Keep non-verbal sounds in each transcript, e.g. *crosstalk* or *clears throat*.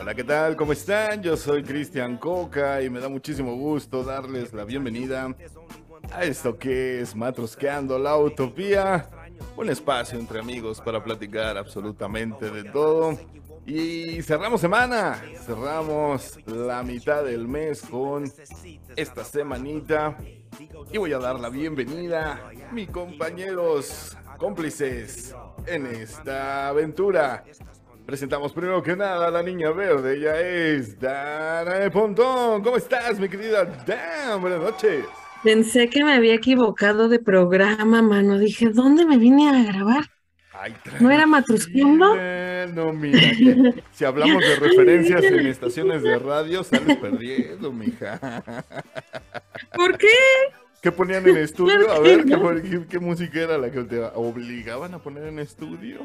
Hola, ¿qué tal? ¿Cómo están? Yo soy Cristian Coca y me da muchísimo gusto darles la bienvenida a esto que es Matrosqueando la Utopía, un espacio entre amigos para platicar absolutamente de todo. Y cerramos semana, cerramos la mitad del mes con esta semanita. Y voy a dar la bienvenida a mis compañeros cómplices en esta aventura. Presentamos primero que nada a la niña verde, ella es Dana de Pontón. ¿Cómo estás, mi querida Dan? Buenas noches. Pensé que me había equivocado de programa, mano. Dije, ¿dónde me vine a grabar? ¿No era Matrusqueando? No, mira, si hablamos de *laughs* referencias en estaciones de radio, sales perdiendo, mija. ¿Por qué? ¿Qué ponían en estudio? A ver, ¿qué, qué música era la que te obligaban a poner en estudio?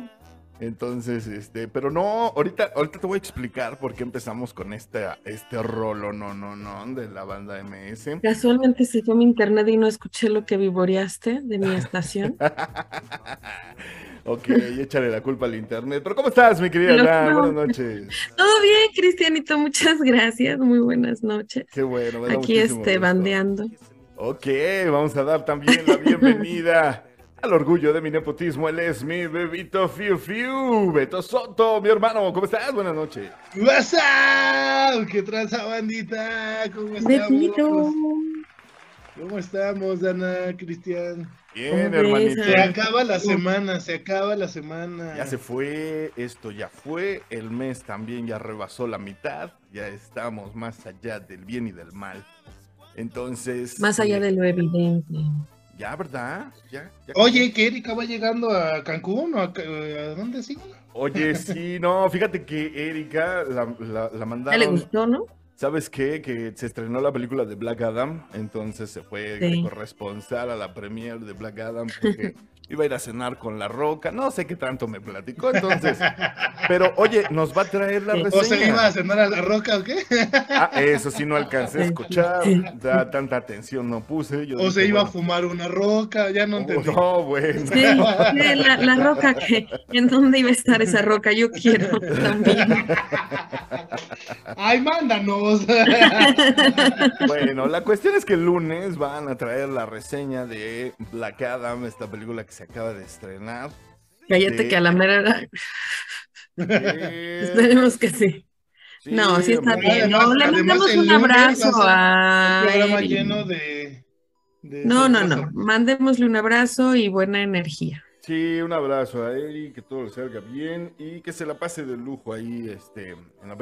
Entonces, este, pero no, ahorita, ahorita te voy a explicar por qué empezamos con este, este rolo, no, no, no, de la banda MS. Casualmente se fue mi internet y no escuché lo que vivoreaste de mi estación. *laughs* ok, échale la culpa al internet. Pero ¿cómo estás, mi querida Buenas noches. Todo bien, Cristianito, muchas gracias. Muy buenas noches. Qué bueno. Aquí este, bandeando. Ok, vamos a dar también la bienvenida al orgullo de mi nepotismo, él es mi bebito Fiu Fiu, Beto Soto, mi hermano, ¿cómo estás? Buenas noches. What's up? ¿Qué tranza, bandita? ¿Cómo estamos? ¿Cómo estamos, Dana, Cristian? Bien, hermanito. Se acaba la semana, se acaba la semana. Ya se fue, esto ya fue, el mes también ya rebasó la mitad, ya estamos más allá del bien y del mal. Entonces... Más allá eh, de lo evidente. Ya, ¿verdad? Ya, Oye, que Erika va llegando a Cancún o a, dónde sí? Oye, sí, no, fíjate que Erika la, la, mandaron. le gustó, no? ¿Sabes qué? Que se estrenó la película de Black Adam, entonces se fue corresponsal a la premiere de Black Adam porque *laughs* iba a ir a cenar con la roca, no sé qué tanto me platicó entonces. Pero oye, nos va a traer la reseña. ¿O se iba a cenar a la roca o qué? Ah, eso sí no alcancé a escuchar, da, tanta atención no puse. o se iba a fumar una roca, ya no entendí. no, bueno. Sí, la, la, roca, que, ¿en dónde iba a estar esa roca? Yo quiero también. Ay, mándanos. Bueno, la cuestión es que el lunes van a traer la reseña de Black Adam, esta película que se acaba de estrenar. Cállate que a la mera *laughs* Esperemos que sí. no, sí está bien. No, le mandamos un abrazo a. Un programa lleno de. no, no, no. Mandémosle un abrazo y buena energía. Sí, un abrazo a él, que todo le salga bien y que se la pase de lujo ahí, este,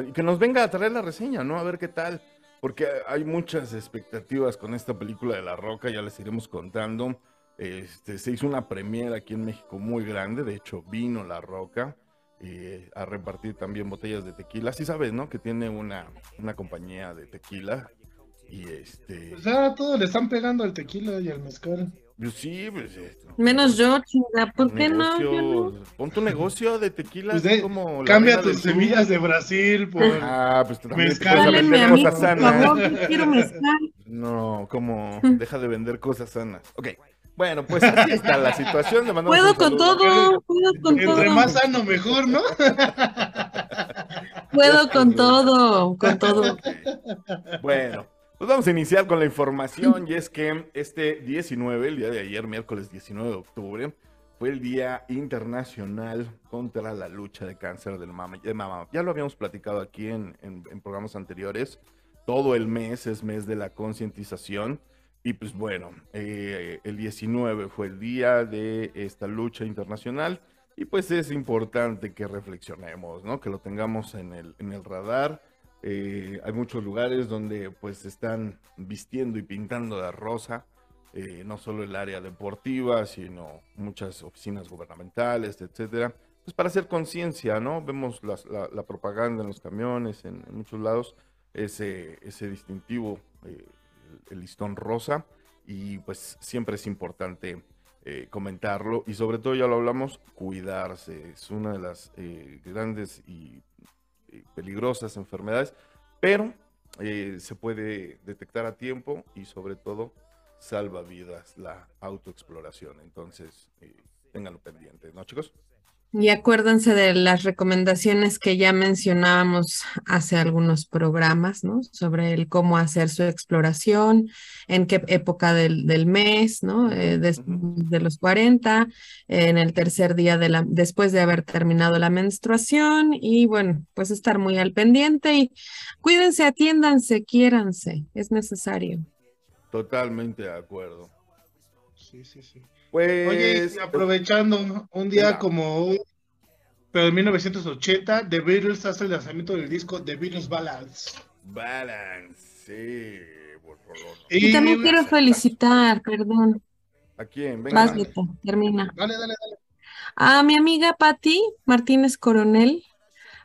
y que nos venga a traer la reseña, ¿no? A ver qué tal, porque hay muchas expectativas con esta película de La Roca, ya les iremos contando. Este, se hizo una premiera aquí en México muy grande, de hecho vino La Roca eh, a repartir también botellas de tequila. Sí sabes, ¿no? Que tiene una, una compañía de tequila y este... Pues ya todos le están pegando al tequila y al mezcal. Pues sí, pues esto. Menos yo, chinga, ¿por qué no? Pon tu negocio de tequila. Pues como cambia tus semillas de Brasil por ah, pues mezcal. Vender cosas sanas. Por favor, quiero mezcal. No, como *laughs* deja de vender cosas sanas. Ok. Bueno, pues así está la situación. puedo con todo, puedo con todo. Entre más sano, mejor, ¿no? puedo con todo, con todo. Bueno, pues vamos a iniciar con la información y es que este 19, el día de ayer, miércoles 19 de octubre, fue el Día Internacional contra la lucha de cáncer del mama, de mama. Ya lo habíamos platicado aquí en, en programas anteriores. Todo el mes es mes de la concientización y pues bueno, eh, el 19 fue el día de esta lucha internacional y pues es importante que reflexionemos, ¿no? Que lo tengamos en el, en el radar. Eh, hay muchos lugares donde pues están vistiendo y pintando de rosa, eh, no solo el área deportiva, sino muchas oficinas gubernamentales, etcétera. Pues para hacer conciencia, ¿no? Vemos la, propaganda en los camiones, en, en muchos lados, ese, ese distintivo el, listón rosa y pues siempre es importante eh, comentarlo y sobre todo ya lo hablamos, cuidarse. Es una de las eh, grandes y eh, peligrosas enfermedades, pero se puede detectar a tiempo y sobre todo salva vidas la autoexploración. Entonces, ténganlo pendiente, ¿no chicos? Y acuérdense de las recomendaciones que ya mencionábamos hace algunos programas, ¿no? Sobre el cómo hacer su exploración, en qué época del, del mes, ¿no? Eh, de, los 40, en el tercer día de la, después de haber terminado la menstruación y bueno, pues estar muy al pendiente y cuídense, atiéndanse, quiéranse, es necesario. Totalmente de acuerdo. Sí, sí, sí. Pues, Oye, aprovechando un día como hoy, pero en 1980, The Beatles hace el lanzamiento del disco The Beatles Balance. Balance, sí. Y, también quiero felicitar, perdón. ¿A quién? Venga. Vas, termina. Dale, dale, dale. A mi amiga Patti Martínez Coronel,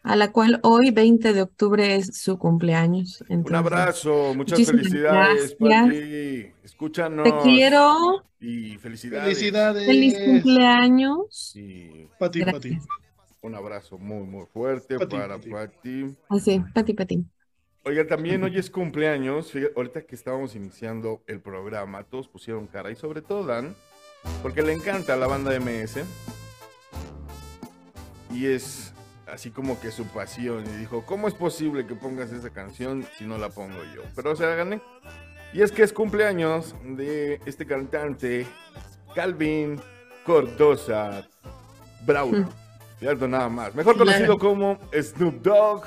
a la cual hoy, 20 de octubre, es su cumpleaños. un abrazo, muchas felicidades, Patti. Escúchanos. Te quiero. Y felicidades. Felicidades. Feliz cumpleaños. Sí. Pati, Pati. Un abrazo muy, muy fuerte para Pati. Así, ah, Pati, Pati. Oiga, también hoy es cumpleaños. ahorita que estábamos iniciando el programa, todos pusieron cara y sobre todo Dan, porque le encanta la banda MS. Y es así como que su pasión. Y dijo, ¿cómo es posible que pongas esa canción si no la pongo yo? Pero o sea, gané. Y es que es cumpleaños de este cantante, Calvin Cordosa Brown. Cierto, nada más. Mejor conocido como Snoop Dogg,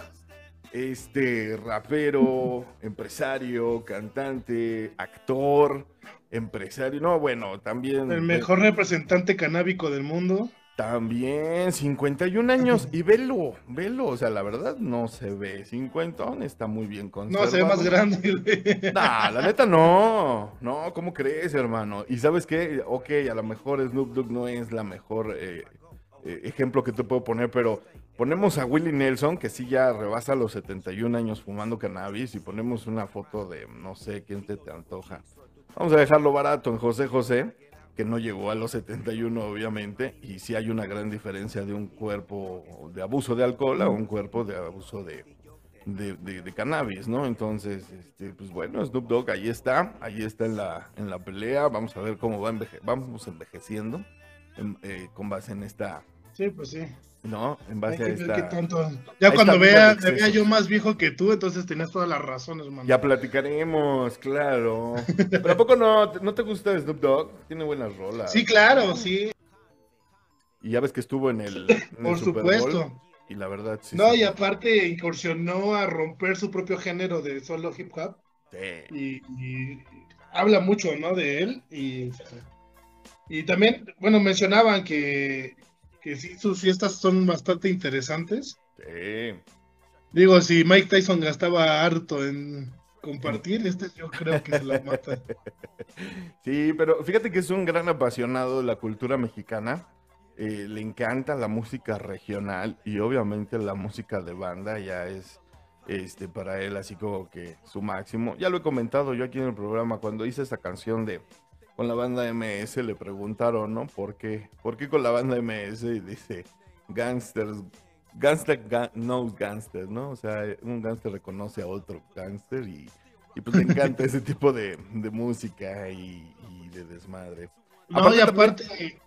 este rapero, *laughs* empresario, cantante, actor, empresario. No, bueno, también. El mejor representante canábico del mundo. También, 51 años. Y velo, velo. O sea, la verdad no se ve 50, está muy bien conservado. No, se ve más grande. Nah, la neta no. No, ¿cómo crees, hermano? Y sabes qué, ok, a lo mejor Snoop Dogg no es la mejor eh, eh, ejemplo que te puedo poner, pero ponemos a Willie Nelson, que sí ya rebasa los 71 años fumando cannabis, y ponemos una foto de, no sé, quién te, te antoja. Vamos a dejarlo barato en José José que no llegó a los 71 obviamente, y sí hay una gran diferencia de un cuerpo de abuso de alcohol a un cuerpo de abuso de, de, cannabis, ¿no? Entonces, este, pues bueno, Snoop Dogg ahí está, ahí está en la, en la pelea, vamos a ver cómo va vamos envejeciendo eh, con base en esta... Sí, pues sí. ¿no? En base a esta... Ya cuando vea, vea yo más viejo que tú, entonces tenías todas las razones, man. Ya platicaremos, claro. *laughs* Pero ¿a poco no, no te gusta Snoop Dogg? Tiene buenas rolas. Sí, claro, sí. Y ya ves que estuvo en el, *laughs* Por supuesto. y la verdad, sí. No, y aparte incursionó a romper su propio género de solo hip hop. Sí. Y, habla mucho, ¿no? De él. Y, y también, bueno, mencionaban que que sí, sus fiestas son bastante interesantes. Sí. Digo, si Mike Tyson gastaba harto en compartir, este yo creo que se la mata. *laughs* Sí, pero fíjate que es un gran apasionado de la cultura mexicana. Eh, le encanta la música regional y obviamente la música de banda ya es este para él así como que su máximo. Ya lo he comentado yo aquí en el programa cuando hice esa canción de con la banda MS le preguntaron, ¿no? ¿Por qué? ¿Por qué con la banda MS? Y dice, gangsters, gangster knows gangsters, ¿no? O sea, un gangster reconoce a otro gangster y, pues le encanta ese tipo de, música y, de desmadre. No, y aparte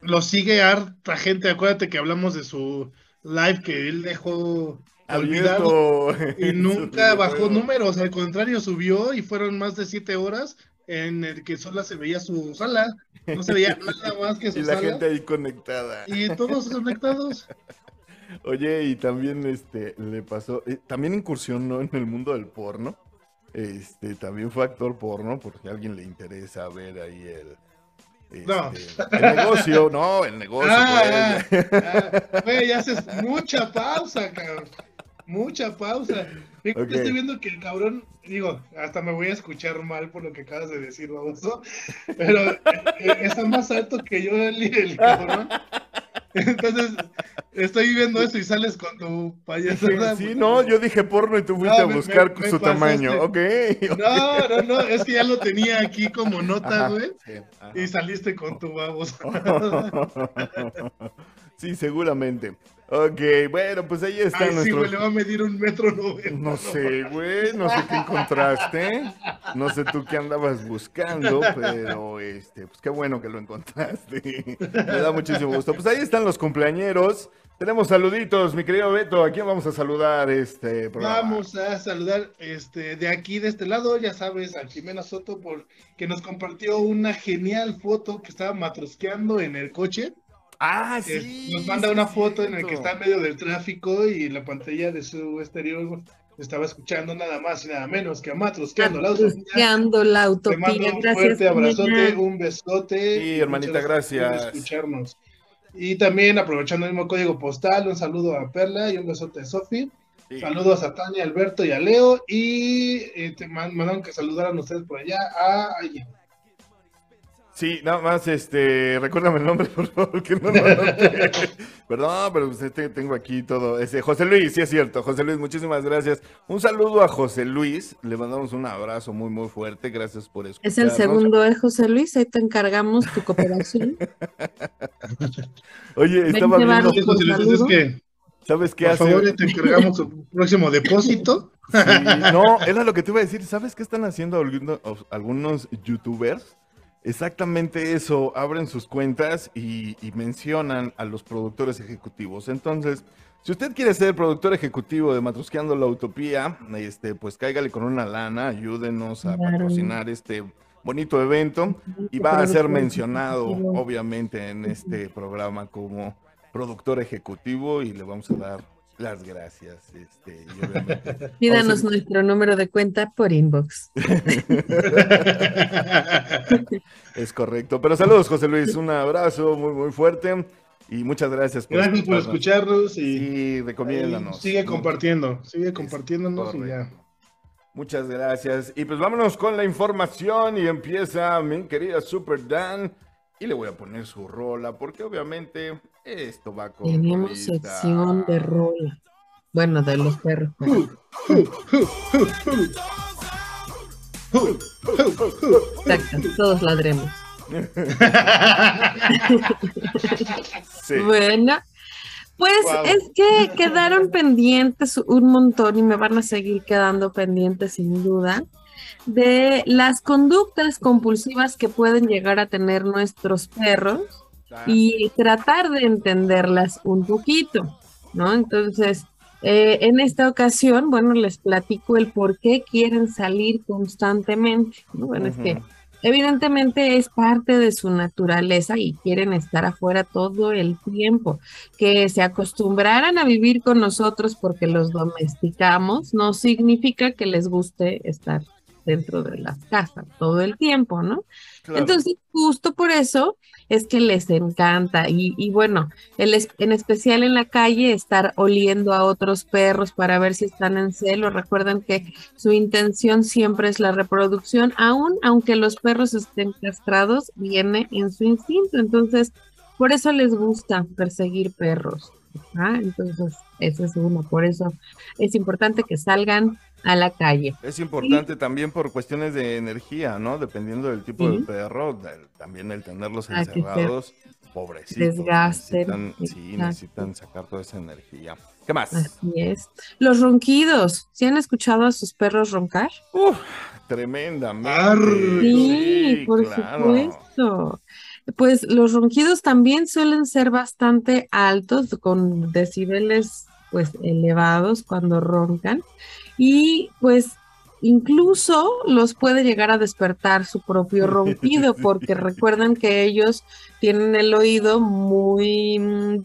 lo sigue harta gente, acuérdate que hablamos de su live que él dejó olvidado *laughs* y nunca bajó números, al contrario subió y fueron más de siete horas en el que solo se veía su sala, no se veía *laughs* nada más que su sala. Y la gente ahí conectada. Y todos conectados. *laughs* Oye, y también este le pasó, eh, también incursionó en el mundo del porno. Este, también fue actor porno, por si a alguien le interesa ver ahí el, no. Este, el negocio, no, el negocio. Ah, ah, güey, haces mucha pausa, cabrón. Mucha pausa. Estoy viendo que el cabrón, digo, hasta me voy a escuchar mal por lo que acabas de decir, baboso, pero eh, eh, está más alto que yo el, el cabrón. Entonces, estoy viendo eso y sales con tu payasada. Sí, no, yo dije porno y tú fuiste a buscar su tamaño. Ok. No, no, no, es que ya lo tenía aquí como nota, güey. y saliste con tu baboso. *laughs* Sí, seguramente. Ok, bueno, pues ahí está Ay, sí, nuestro... güey, le va a medir un metro noventa. No sé, güey, no sé qué encontraste. No sé tú qué andabas buscando, pero este, pues qué bueno que lo encontraste. Me da muchísimo gusto. Pues ahí están los cumpleañeros. Tenemos saluditos, mi querido Beto. ¿A quién vamos a saludar este programa? Vamos a saludar este, de aquí, de este lado, ya sabes, a Jimena Soto, por, que nos compartió una genial foto que estaba matrosqueando en el coche. Ah, Eh, sí. nos manda una foto en la que está en medio del tráfico y la pantalla de su exterior estaba escuchando nada más y nada menos que a matrosqueando la. Buscando la Te utopía. mando un Gracias, fuerte abrazote, un besote. Sí, y hermanita, gracias. por escucharnos. Y también aprovechando el mismo código postal, un saludo a Perla y un besote a Sofi. Sí. Saludos a Tania, Alberto y a Leo. Y eh, te man- mandaron que saludaran ustedes por allá a alguien. Sí, nada más, este, recuérdame el nombre, *laughs* por favor, que no lo anoté. Perdón, pero pues, este, tengo aquí todo. Ese, José Luis, sí es cierto. José Luis, muchísimas gracias. Un saludo a José Luis. Le mandamos un abrazo muy, muy fuerte. Gracias por escucharnos. Es el segundo, ¿eh, José Luis? Ahí te encargamos tu cooperación. *laughs* Oye, estaba viendo, José Luis, es que, ¿sabes qué por hace? favor, te encargamos su próximo depósito. Sí, no, era lo que te iba a decir. ¿Sabes qué están haciendo alguno- algunos youtubers? Exactamente eso, abren sus cuentas y, y mencionan a los productores ejecutivos. Entonces, si usted quiere ser productor ejecutivo de Matrusqueando la Utopía, este, pues cáigale con una lana, ayúdenos a Claro. patrocinar este bonito evento y va a ser mencionado, obviamente, en este programa como productor ejecutivo y le vamos a dar las gracias. Este, obviamente *laughs* Pídanos a- nuestro número de cuenta por inbox. *laughs* Es correcto. Pero saludos, José Luis. Un abrazo muy, muy fuerte. Y muchas gracias Gracias por escucharnos y Y recomiéndanos. sigue compartiendo, sigue compartiéndonos y ya. Muchas gracias. Y pues vámonos con la información. Y empieza mi querida Super Dan. Y le voy a poner su rola, porque obviamente esto va con. Tenemos sección de rola. Bueno, de los perros. Exacto, todos ladremos. *laughs* Sí. Bueno, pues es que quedaron pendientes un montón y me van a seguir quedando pendientes sin duda de las conductas compulsivas que pueden llegar a tener nuestros perros y tratar de entenderlas un poquito, ¿no? Entonces, eh, en esta ocasión, bueno, les platico el por qué quieren salir constantemente, ¿no? Bueno, es que evidentemente es parte de su naturaleza y quieren estar afuera todo el tiempo. Que se acostumbraran a vivir con nosotros porque los domesticamos no significa que les guste estar dentro de las casas todo el tiempo, ¿no? Claro. Entonces, justo por eso es que les encanta. Y, y bueno, el es- en especial en la calle, estar oliendo a otros perros para ver si están en celo. Recuerden que su intención siempre es la reproducción, aun aunque los perros estén castrados, viene en su instinto. Entonces, por eso les gusta perseguir perros. ¿ah? Entonces, eso es uno. Por eso es importante que salgan a la calle. Es importante también por cuestiones de energía, ¿no? Dependiendo del tipo Sí. de perro, del- también el tenerlos Ah, encerrados, pobrecitos. desgasten, Necesitan, sí, necesitan sacar toda esa energía. ¿Qué más? Así es. Los ronquidos. ¿Sí han escuchado a sus perros roncar? Uf, tremendamente. Arre. Sí, por claro. supuesto. Pues los ronquidos también suelen ser bastante altos, con decibeles pues elevados cuando roncan. Y pues incluso los puede llegar a despertar su propio *laughs* ronquido, porque recuerden que ellos tienen el oído muy mm,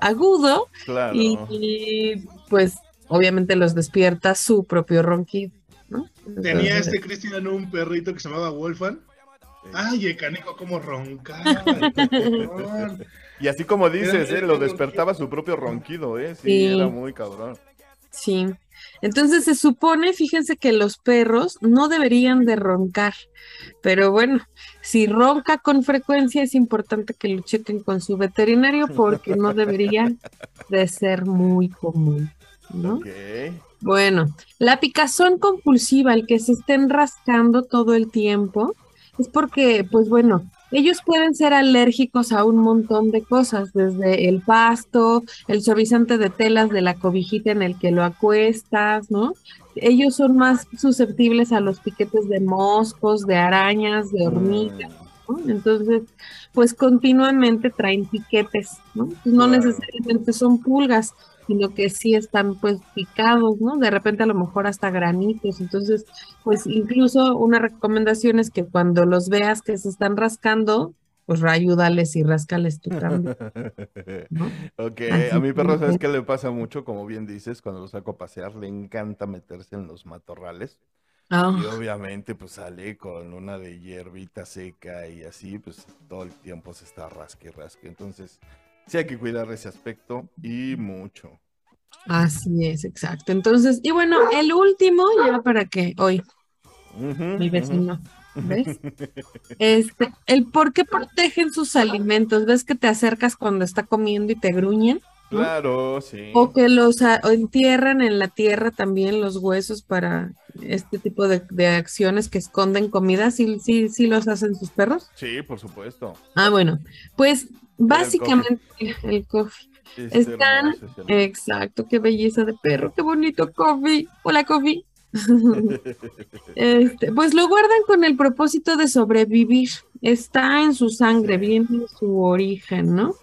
agudo Claro. y, y, pues obviamente los despierta su propio ronquido. ¿no? Tenía Entonces, este Cristian un perrito que se llamaba Wolfan. Ay, el canijo como roncaba. *laughs* Y así como dices, ¿eh? lo despertaba su propio ronquido, ¿eh? Sí, Sí. era muy cabrón. Sí. Entonces se supone, fíjense que los perros no deberían de roncar, pero bueno, si ronca con frecuencia es importante que lo chequen con su veterinario *laughs* porque no debería de ser muy común, ¿no? Bueno, la picazón compulsiva, el que se estén rascando todo el tiempo, es porque, pues bueno, ellos pueden ser alérgicos a un montón de cosas, desde el pasto, el suavizante de telas de la cobijita en el que lo acuestas, ¿no? Ellos son más susceptibles a los piquetes de moscos, de arañas, de hormigas. ¿no? Entonces, pues continuamente traen piquetes, ¿no? Pues no necesariamente son pulgas, sino que sí están pues picados, ¿no? De repente a lo mejor hasta granitos. Entonces, pues incluso una recomendación es que cuando los veas que se están rascando, pues ayúdales y rascales tú también. *laughs* ok, a mi perro, ¿sabes qué le pasa mucho? Como bien dices, cuando lo saco a pasear, le encanta meterse en los matorrales. Y ah. obviamente, pues sale con una de hierbita seca y así, pues todo el tiempo se está rasque, rasque. Entonces, sí hay que cuidar ese aspecto y mucho. Así es, exacto. Entonces, y bueno, el último, ya para que hoy, mi vecino, ¿ves? *laughs* Este, el por qué protegen sus alimentos. ¿Ves que te acercas cuando está comiendo y te gruñen? Claro, sí. O que los entierran en la tierra también los huesos para este tipo de, acciones que esconden comida. ¿Sí, sí, ¿Sí los hacen sus perros? Sí, por supuesto. Ah, bueno, pues Básicamente, el coffee. Están, exacto, qué belleza de perro, qué bonito coffee. Hola, coffee. *laughs* este, pues lo guardan con el propósito de sobrevivir. Está en su sangre, viene de su origen, ¿no?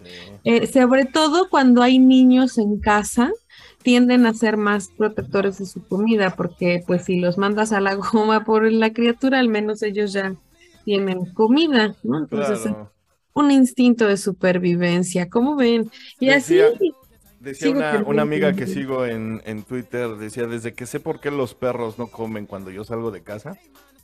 Eh, sobre todo cuando hay niños en casa, tienden a ser más protectores de su comida, porque pues si los mandas a la goma por la criatura, al menos ellos ya tienen comida, ¿no? Entonces, un instinto de supervivencia, ¿cómo ven? Y así... Decía una, amiga que sigo en, en, Twitter, decía, desde que sé por qué los perros no comen cuando yo salgo de casa,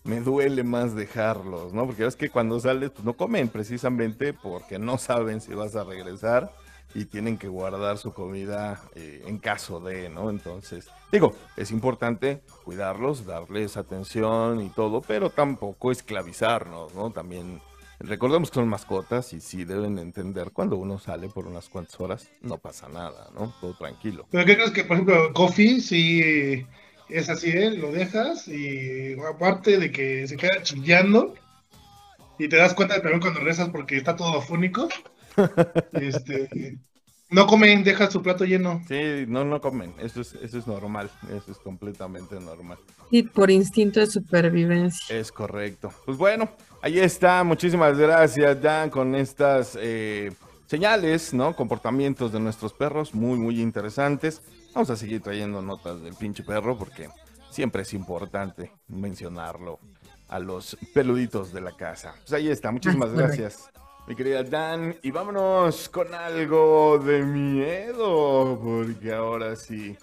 me duele más dejarlos, ¿no? Porque es que cuando sales, pues no comen precisamente porque no saben si vas a regresar y tienen que guardar su comida eh, en caso de, ¿no? Entonces, digo, es importante cuidarlos, darles atención y todo, pero tampoco esclavizarnos, ¿no? También Recordemos que son mascotas y sí deben entender cuando uno sale por unas cuantas horas, no pasa nada, ¿no? Todo tranquilo. Pero ¿qué crees que, por ejemplo, Coffee sí es así, ¿eh? Lo dejas y aparte de que se queda chillando y te das cuenta de primero cuando rezas porque está todo afónico, *laughs* este, no comen, deja su plato lleno. Sí, no, no comen. Eso es, eso es normal. Eso es completamente normal. Y por instinto de supervivencia. Es correcto. Pues bueno, ahí está. Muchísimas gracias, Dan, con estas eh, señales, ¿no? Comportamientos de nuestros perros, muy, muy interesantes. Vamos a seguir trayendo notas del pinche perro porque siempre es importante mencionarlo a los peluditos de la casa. Pues ahí está. Muchísimas gracias mi querida Dan. Y vámonos con algo de miedo, porque ahora sí,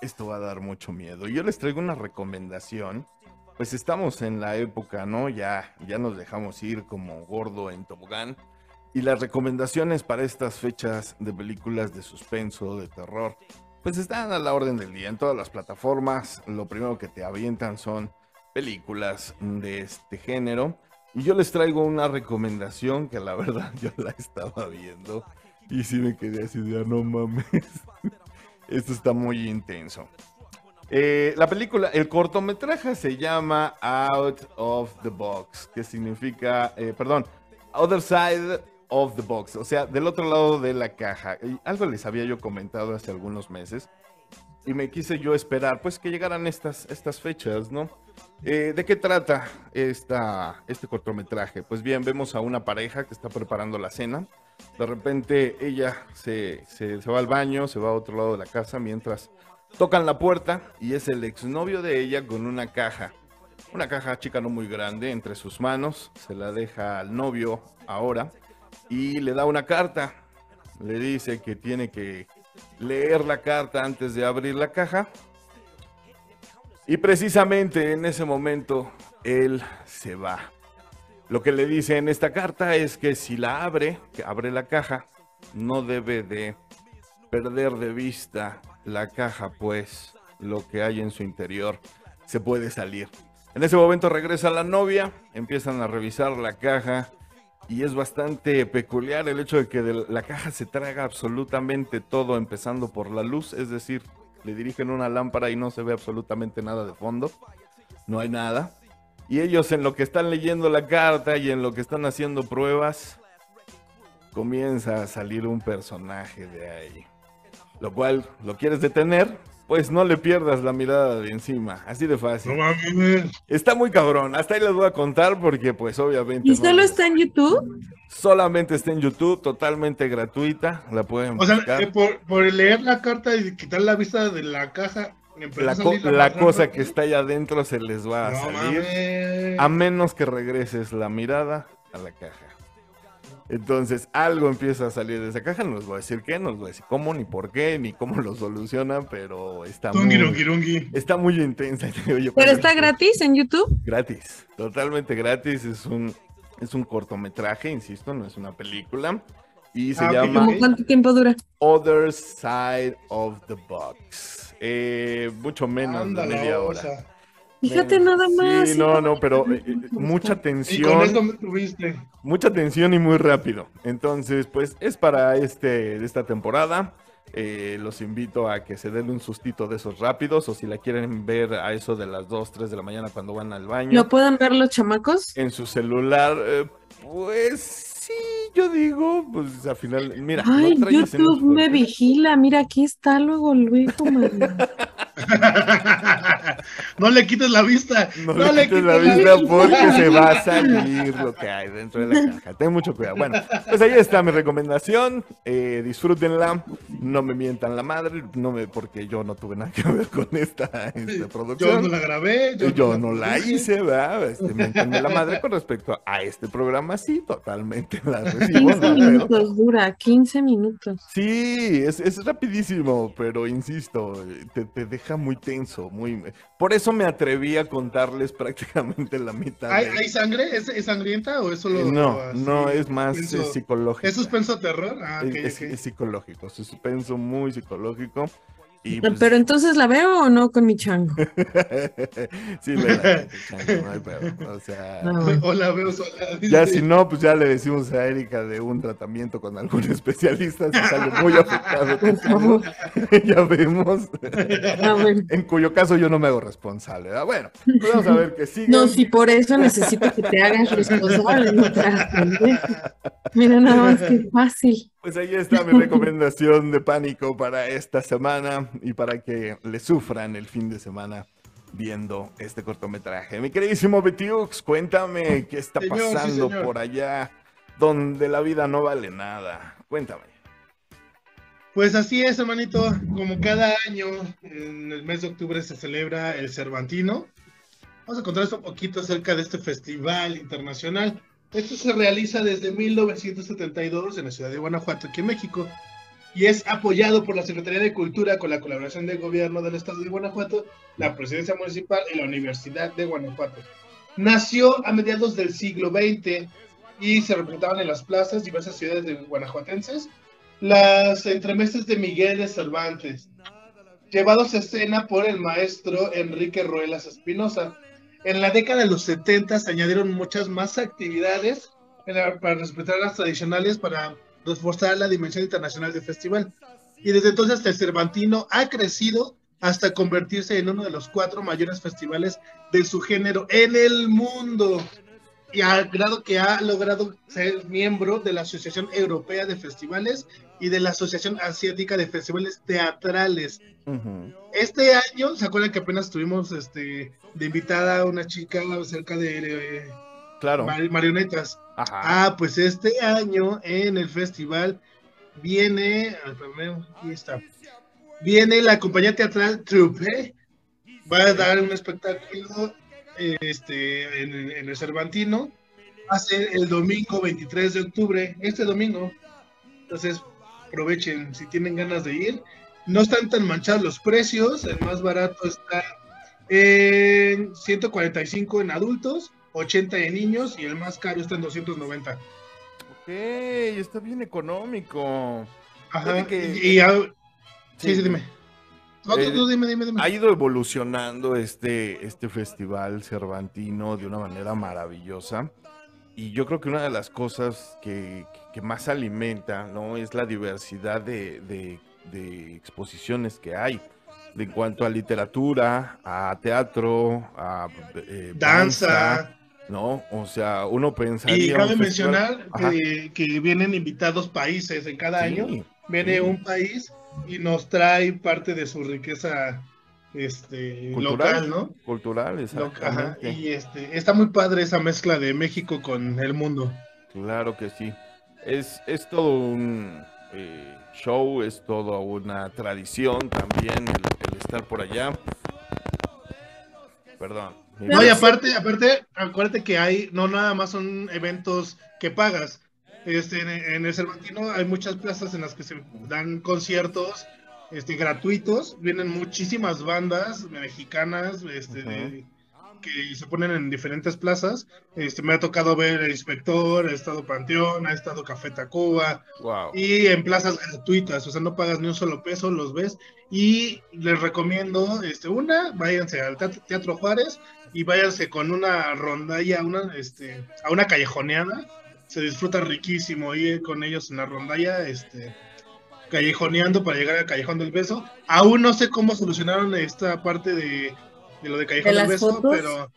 esto va a dar mucho miedo. Yo les traigo una recomendación. Pues estamos en la época, ¿no? Ya, ya nos dejamos ir como gordo en tobogán. Y las recomendaciones para estas fechas de películas de suspenso, de terror, pues están a la orden del día. En todas las plataformas, lo primero que te avientan son películas de este género. Y yo les traigo una recomendación que la *laughs* verdad yo la estaba viendo y sí me quedé así de, ah, no mames, *laughs* esto está muy intenso. Eh, la película, el cortometraje se llama Out of the Box, que significa, eh, perdón, Other Side of the Box, o sea, del otro lado de la caja. Y algo les había yo comentado hace algunos meses y me quise yo esperar, pues que llegaran estas, estas fechas, ¿no? Eh, ¿De qué trata esta, este cortometraje? Pues bien, vemos a una pareja que está preparando la cena. De repente ella se, se, va al baño, se va a otro lado de la casa mientras tocan la puerta y es el exnovio de ella con una caja. Una caja chica no muy grande entre sus manos. Se la deja al novio ahora y le da una carta. Le dice que tiene que leer la carta antes de abrir la caja y precisamente en ese momento él se va. Lo que le dice en esta carta es que si la abre, que abre la caja, no debe de perder de vista la caja, pues lo que hay en su interior se puede salir. En ese momento regresa la novia, empiezan a revisar la caja y es bastante peculiar el hecho de que de la caja se traga absolutamente todo, empezando por la luz, es decir, le dirigen una lámpara y no se ve absolutamente nada de fondo. No hay nada. Y ellos en lo que están leyendo la carta y en lo que están haciendo pruebas, comienza a salir un personaje de ahí. Lo cual lo quieres detener, pues no le pierdas la mirada de encima, así de fácil. No mames. Está muy cabrón, hasta ahí les voy a contar porque pues obviamente... ¿Y no solo les- está en YouTube? Solamente está en YouTube, totalmente gratuita, la pueden O sea, buscar. eh, por, por leer la carta y quitar la vista de la caja, La, co- la cosa que está allá adentro se les va a No salir, mames. a menos que regreses la mirada a la caja. Entonces, algo empieza a salir de esa caja, no les voy a decir qué, no les voy a decir cómo, ni por qué, ni cómo lo solucionan, pero está muy, está muy intensa. *laughs* Oye, ¿Pero está gratis en YouTube? Gratis, totalmente gratis. Es un, es un cortometraje, insisto, no es una película. Y se Ah, llama ¿Cómo cuánto tiempo dura? Other Side of the Box. Eh, mucho menos de media hora. Fíjate nada más. Sí, no, no, pero eh, eh, *laughs* mucha Y con tensión, esto me tuviste. mucha tensión y muy rápido. Entonces, pues es para este, de esta temporada. Eh, los invito a que se den un sustito de esos rápidos o si la quieren ver a eso de las 2, 3 de la mañana cuando van al baño. ¿Lo pueden ver los chamacos? en su celular, eh, pues sí, yo digo, pues al final, mira, Ay, no YouTube me vigila. Mira, aquí está luego, luego, mano. *laughs* *laughs* no le quites la vista. No, le quites la vista porque se va a salir lo que hay dentro de la caja. Ten mucho cuidado. Bueno, pues ahí está mi recomendación. eh, disfrútenla. No me mientan la madre, no me, porque yo no tuve nada que ver con esta, esta Yo producción. no la grabé. Yo, Yo, no la hice, ¿verdad? Este, miéntanme la madre con respecto a este programa, sí, totalmente la recibo. 15 no hay pedo. minutos dura, 15 minutos. Sí, es, es rapidísimo, pero insisto, te, te deja muy tenso, muy... Por eso me atreví a contarles *laughs* prácticamente la mitad. ¿Hay, de- hay sangre? ¿Es, es sangrienta o es solo.? No, así, no, es más suspenso? psicológico. ¿Es suspenso terror? Ah, es, es- ok. es psicológico, suspenso muy psicológico. Y pues, Pero entonces la veo o no con mi chango. *laughs* sí, chango, no hay pedo, O sea. Hola, veo sola. ya si no, pues ya le decimos a Erika de un tratamiento con algún *laughs* especialista si sale muy afectado. Por favor. *laughs* ya vemos. Ah. En cuyo caso yo no me hago responsable. ¿verdad? Bueno, pues vamos a ver que sigue. No, si por eso necesito que te hagas responsable, no te hagas pendejo. Mira nada más que fácil. Pues ahí está mi recomendación de pánico para esta semana y para que le sufran el fin de semana viendo este cortometraje. Mi queridísimo Betiux, cuéntame qué está Señor, pasando por allá donde la vida no vale nada. Cuéntame. Pues así es, hermanito. Como cada año, en el mes de octubre se celebra el Cervantino. Vamos a contarles un poquito acerca de este festival internacional. Esto se realiza desde 1972 en la ciudad de Guanajuato, aquí en México, y es apoyado por la Secretaría de Cultura con la colaboración del gobierno del estado de Guanajuato, la presidencia municipal y la Universidad de Guanajuato. Nació a mediados del siglo XX y se representaban en las plazas diversas ciudades de guanajuatenses las entremeses de Miguel de Cervantes, llevados a escena por el maestro Enrique Ruelas Espinosa. En la década de los 70 se añadieron muchas más actividades para respetar las tradicionales, para reforzar la dimensión internacional del festival. Y desde entonces el Cervantino ha crecido hasta convertirse en uno de los cuatro mayores festivales de su género en el mundo. Y al grado que ha logrado ser miembro de la Asociación Europea de Festivales y de la Asociación Asiática de Festivales Teatrales. Este año, ¿se acuerdan que apenas tuvimos este, de invitada a una chica acerca de eh, Claro. mari- marionetas? Ajá. Ah, pues este año en el festival viene, aquí está, viene la compañía teatral Troupe, va a dar un espectáculo este, en, en el Cervantino, va a ser el domingo 23 de octubre, este domingo, entonces aprovechen si tienen ganas de ir, no están tan manchados los precios, el más barato está en 145 en adultos, 80 en niños y el más caro está en 290. Ok, está bien económico. Ajá. Que- Y, y a- sí, Sí. sí, dime. No, Eh, dime, dime, dime. Ha ido evolucionando este, este festival cervantino de una manera maravillosa. Y yo creo que una de las cosas que, que más alimenta ¿no? es la diversidad de, de- de exposiciones que hay. en cuanto a literatura, a teatro, a eh, danza, ¿no? O sea, uno pensaría... Y cabe mencionar que, vienen invitados países en cada año, viene un país y nos trae parte de su riqueza este local, ¿no? Cultural, exactamente. y este, está muy padre esa mezcla de México con el mundo. Claro que sí. Es, es todo un eh, show, es toda una tradición también el, estar por allá. Perdón. No, y aparte, aparte, acuérdate que hay, no nada más son eventos que pagas. Este, en, el Cervantino hay muchas plazas en las que se dan conciertos este, gratuitos. Vienen muchísimas bandas mexicanas este, que se ponen en diferentes plazas. Este, me ha tocado ver el Inspector, ha estado Panteón, ha estado Café Tacuba. Y en plazas gratuitas, o sea, no pagas ni un solo peso, los ves. Y les recomiendo, este, una, váyanse al Teatro Juárez y váyanse con una rondalla, una, este, a una callejoneada. Se disfruta riquísimo ir con ellos en la rondalla, este, callejoneando para llegar al Callejón del Beso. Aún no sé cómo solucionaron esta parte de, lo de Callejón del Beso, pero,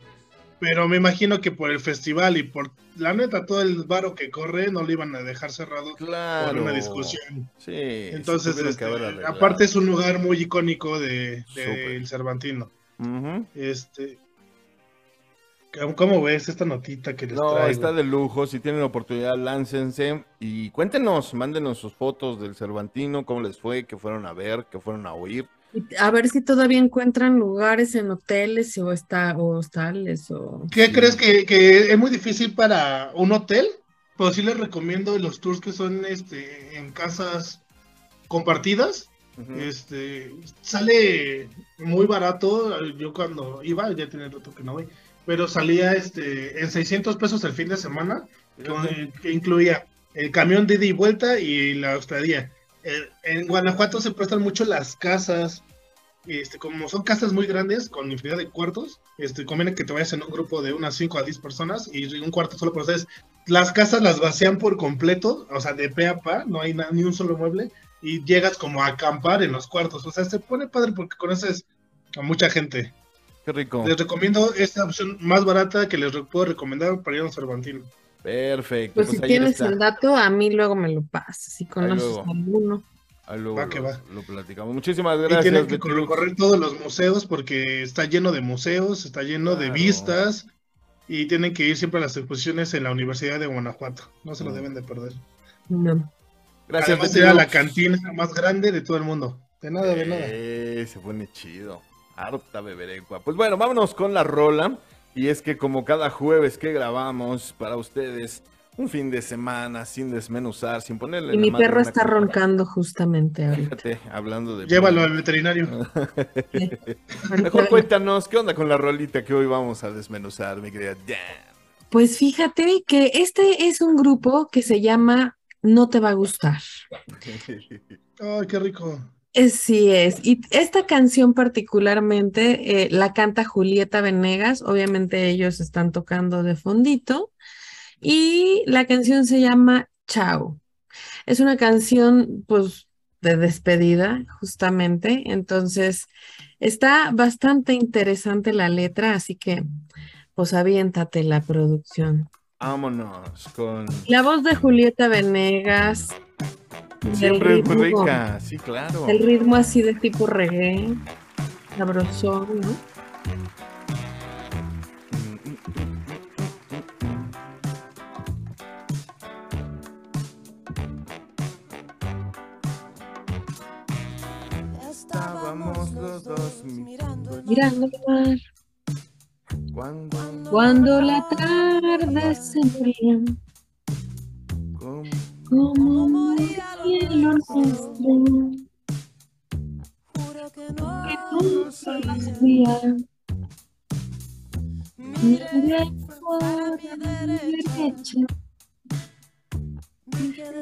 pero me imagino que por el festival y por la neta todo el varo que corre no lo iban a dejar cerrado por una discusión. Sí, entonces este, aparte es un lugar muy icónico de, El Cervantino. Este ¿Cómo ves esta notita que les No, está de lujo. Si tienen oportunidad, láncense y cuéntenos, mándenos sus fotos del Cervantino, cómo les fue, qué fueron a ver, qué fueron a oír. A ver si todavía encuentran lugares en hoteles o, está, o hostales. O... ¿Qué crees que, que, es muy difícil para un hotel? Pues sí les recomiendo los tours que son este, en casas compartidas. Este sale muy barato. Yo cuando iba, ya tiene rato que no voy pero salía este en 600 pesos el fin de semana, que, incluía el camión de ida y vuelta y la hostelería. en Guanajuato se prestan mucho las casas, este, como son casas muy grandes, con infinidad de cuartos, este, conviene que te vayas en un grupo de unas 5 a 10 personas y un cuarto solo para ustedes. Las casas las vacían por completo, o sea, de pe a pa, no hay ni un solo mueble, y llegas como a acampar en los cuartos. O sea, se pone padre porque conoces a mucha gente. Qué rico. Les recomiendo esta opción más barata que les puedo recomendar para ir a un Cervantino. Perfecto. Pues, si pues tienes el dato, a mí luego me lo pasas. Si conoces alguno. va que va. Lo platicamos. Muchísimas gracias. Y tienen que recorrer todos los museos porque está lleno de museos, está lleno de vistas y tienen que ir siempre a las exposiciones en la Universidad de Guanajuato. No se lo mm. deben de perder. No. Gracias. Además, será la cantina más grande de todo el mundo. De nada, de nada. Eh, se pone chido. Harta beberecua. Pues bueno, vámonos con la rola. Y es que como cada jueves que grabamos para ustedes, un fin de semana sin desmenuzar, sin ponerle... Y mi perro está roncando justamente ahorita. Fíjate, hablando de... Llévalo al veterinario. *laughs* Mejor cuéntanos, ¿qué onda con la rolita que hoy vamos a desmenuzar, mi querida Pues fíjate que este es un grupo que se llama No te va a gustar. Ay, qué rico. Eh, sí es. Y esta canción particularmente eh, la canta Julieta Venegas. Obviamente ellos están tocando de fondito. Y la canción se llama Chao. Es una canción, pues, de despedida, justamente. Entonces, está bastante interesante la letra, así que, pues, aviéntate la producción. Vámonos con... La voz de Julieta Venegas, Siempre es muy rica, sí, claro. El ritmo así de tipo reggae, sabroso, ¿no? Estábamos los dos mirando, mirando el mar. Cuando, Cuando la tarde se moría como morir cielo nuestro. Juro que no sabía. Miré por la derecha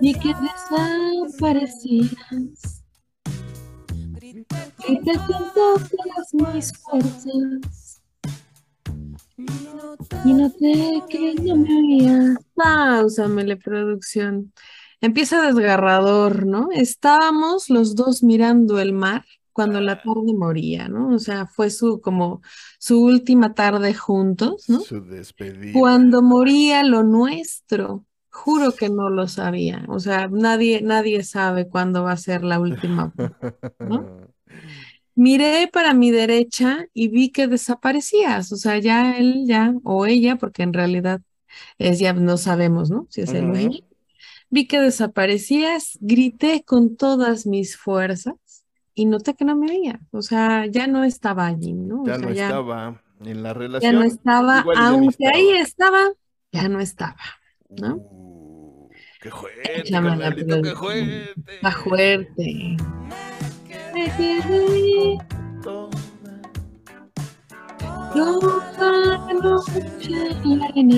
y que desaparecías. Grité con todas mis fuerzas y noté que no me oía. Pausamele, producción. Empieza desgarrador, ¿no? Estábamos los dos mirando el mar cuando la tarde moría, ¿no? O sea, fue su como su última tarde juntos, ¿no? Su despedida. Cuando moría lo nuestro, juro que no lo sabía. O sea, nadie, nadie sabe cuándo va a ser la última, ¿no? *laughs* Miré para mi derecha y vi que desaparecías, o sea, ya él, ya, o ella, porque en realidad es ya no sabemos, ¿no? Si es él o Ujú. ella. Vi que desaparecías, grité con todas mis fuerzas y noté que no me veía, o sea, ya no estaba allí, ¿no? O Ya sea, no ya, estaba en la ya relación. no estaba, ya aunque ahí estaba. ya no estaba. ¿no? Uh, ¡Qué fuerte, qué fuerte! Está fuerte. Me quedé toda la noche en la arena.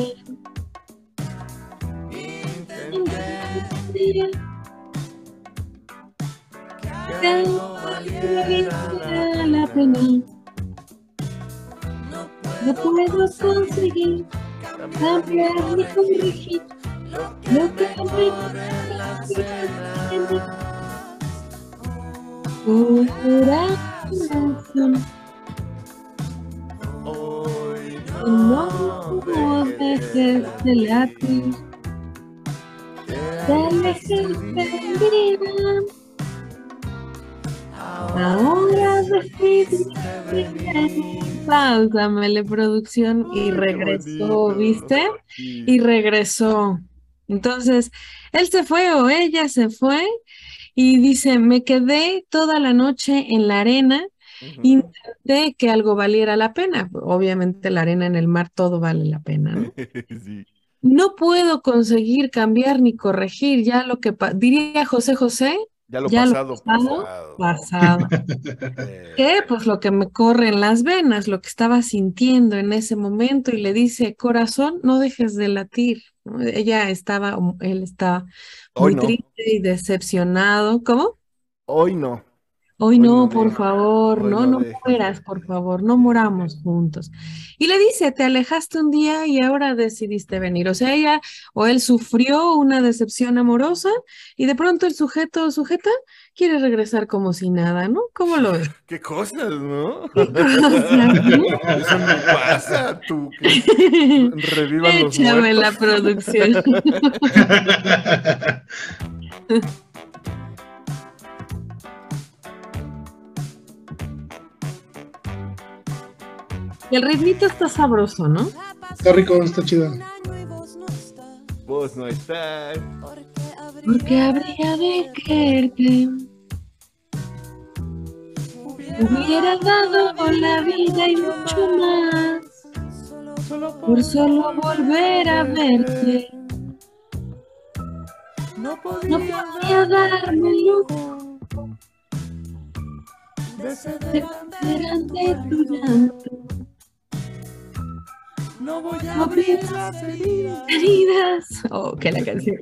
Que no la pena. No puedo conseguir cambiar ni corregir lo que me corazón. Hoy No dejes de latir, vida. Ahora decidí Páusamele producción y regresó. ¿viste? Y regresó. Entonces, él se fue o ella se fue y dice, me quedé toda la noche en la arena. Intenté que algo valiera la pena. Obviamente la arena en el mar todo vale la pena, ¿no? *laughs* Sí. No puedo conseguir cambiar ni corregir ya lo que diría José José, Ya lo Ya lo pasado, pasado, pasado. pasado. *laughs* ¿Qué? Pues lo que me corre en las venas, lo que estaba sintiendo en ese momento y le dice, corazón, no dejes de latir. ¿no? Ella estaba, él estaba muy no. triste y decepcionado. ¿Cómo? Hoy no. Hoy Hoy no, no por favor, no, no no dejes mueras, de- por favor, no moramos juntos. Y le dice, te alejaste un día y ahora decidiste venir. O sea, ella o él sufrió una decepción amorosa y de pronto el sujeto o sujeta quiere regresar como si nada, ¿no? ¿Cómo lo ves? *laughs* Qué cosas, ¿no? ¿Qué cosa, no? *laughs* Eso me pasa, tú. Que revivan los Échame la producción. *laughs* el ritmito está sabroso, ¿no? Está rico, está chido. Vos no estás. Porque habría de quererte. Hubiera dado la vida y mucho más por solo volver a verte. No podía darme el lujo de ceder ante tu llanto. No voy a No abrir las heridas. Heridas. Oh, que la canción.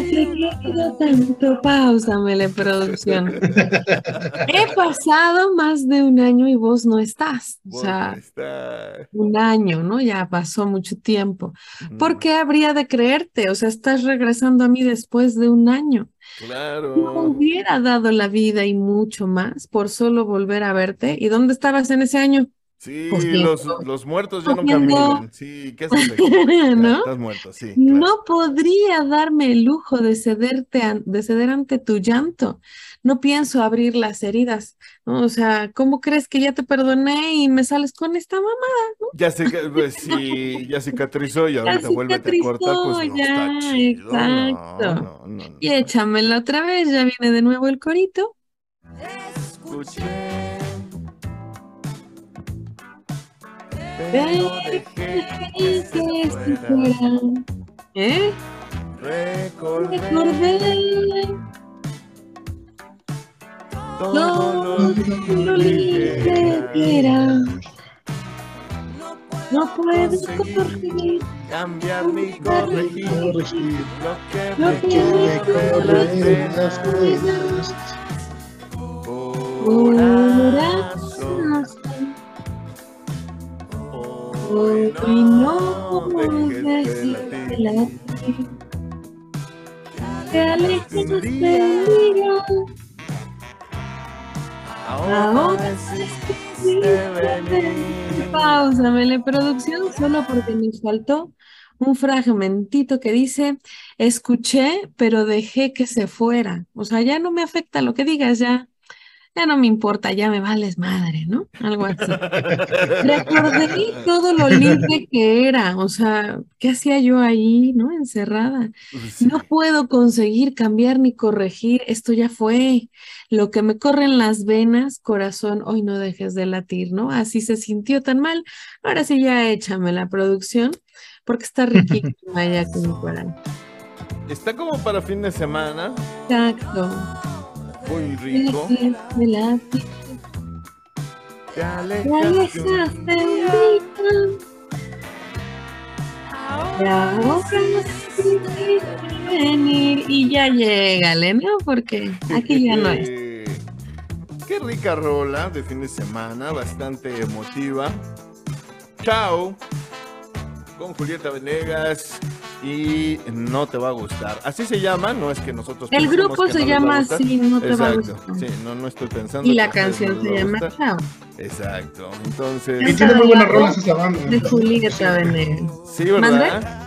Querido tanto, pausamele producción. *laughs* He pasado más de un año y vos no estás. O sea, no estás. un año, ¿no? Ya pasó mucho tiempo. ¿Por qué habría de creerte? O sea, estás regresando a mí después de un año. No Claro. hubiera dado la vida y mucho más por solo volver a verte. ¿Y dónde estabas en ese año? Sí, Cogiendo. los, los muertos ya no caminan. Sí, ¿qué haces aquí? *laughs* ¿No? Estás muerto, sí. claro. No podría darme el lujo de cederte an- de ceder ante tu llanto. No pienso abrir las heridas. ¿no? O sea, ¿cómo crees que ya te perdoné y me sales con esta mamá? Ya sé que, *laughs* pues sí, ya cicatrizó y ahorita vuélvete a cortar, pues no ya, está chido. Exacto. no, no, no. Y échamela otra vez, ya viene de nuevo el corito. Escuché. Pero dejé que se. ¿Eh? Recordé Recordé todo lo que era. No puedo corregir cambiar ni corregir Corregir lo que me corre las venas. Hoy no dejes de latir. Te alejes de mí. Ahora Pausa, la producción solo porque nos faltó un fragmentito que dice, escuché, pero dejé que se fuera. O sea, ya no me afecta lo que digas, ya ya no me importa, ya me vales madre, ¿no? Algo así. Recordé todo lo libre que era, o sea, ¿qué hacía yo ahí, no? Encerrada. No puedo conseguir cambiar ni corregir, esto ya fue. Lo que me corre en las venas, corazón, hoy no dejes de latir, ¿no? Así se sintió tan mal. Ahora sí ya échame la producción, porque está riquísima ya con mi Está como para fin de semana. Exacto. Muy rico. Te alejaste venir y ya llegale, ¿no? Porque aquí ya no es. *laughs* Qué rica rola de fin de semana, bastante emotiva. Chao. Con Julieta Venegas y no te va a gustar. Así se llama, no es que nosotros. El grupo se llama así, no te va a gustar. Sí, no, no estoy pensando. Y la canción se llama Chao. Exacto, entonces. Y tiene muy buenas rolas esa banda. De Julieta Venegas. Sí, ¿verdad?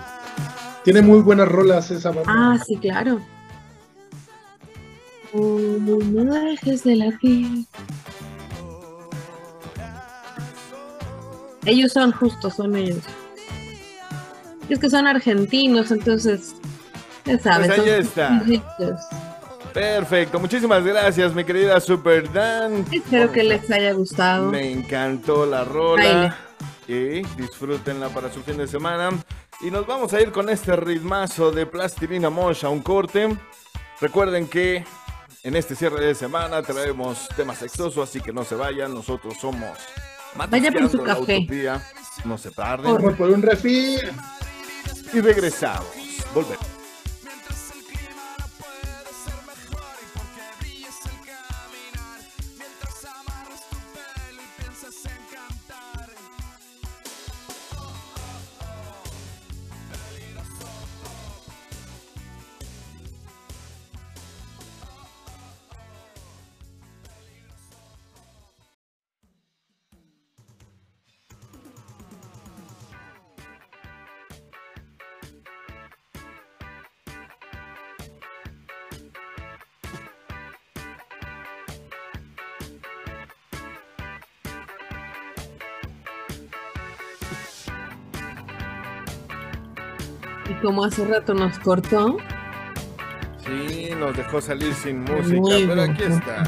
Tiene muy buenas rolas esa banda. Ah, sí, claro. no dejes de latir. Ellos son justos, son ellos es que son argentinos, entonces, ya sabes. Pues ahí está. Perfecto, muchísimas gracias, mi querida Super Dan. Espero que les haya gustado. Me encantó la rola. Y disfrútenla para su fin de semana. Y nos vamos a ir con este ritmazo de Plastilina Mosh a un corte. Recuerden que en este cierre de semana traemos temas sexosos, así que no se vayan. Nosotros somos Vaya por su café. No se tarden. por un refil y regresamos. Volvemos. Como hace rato nos cortó. Sí, nos dejó salir sin música, pero aquí está.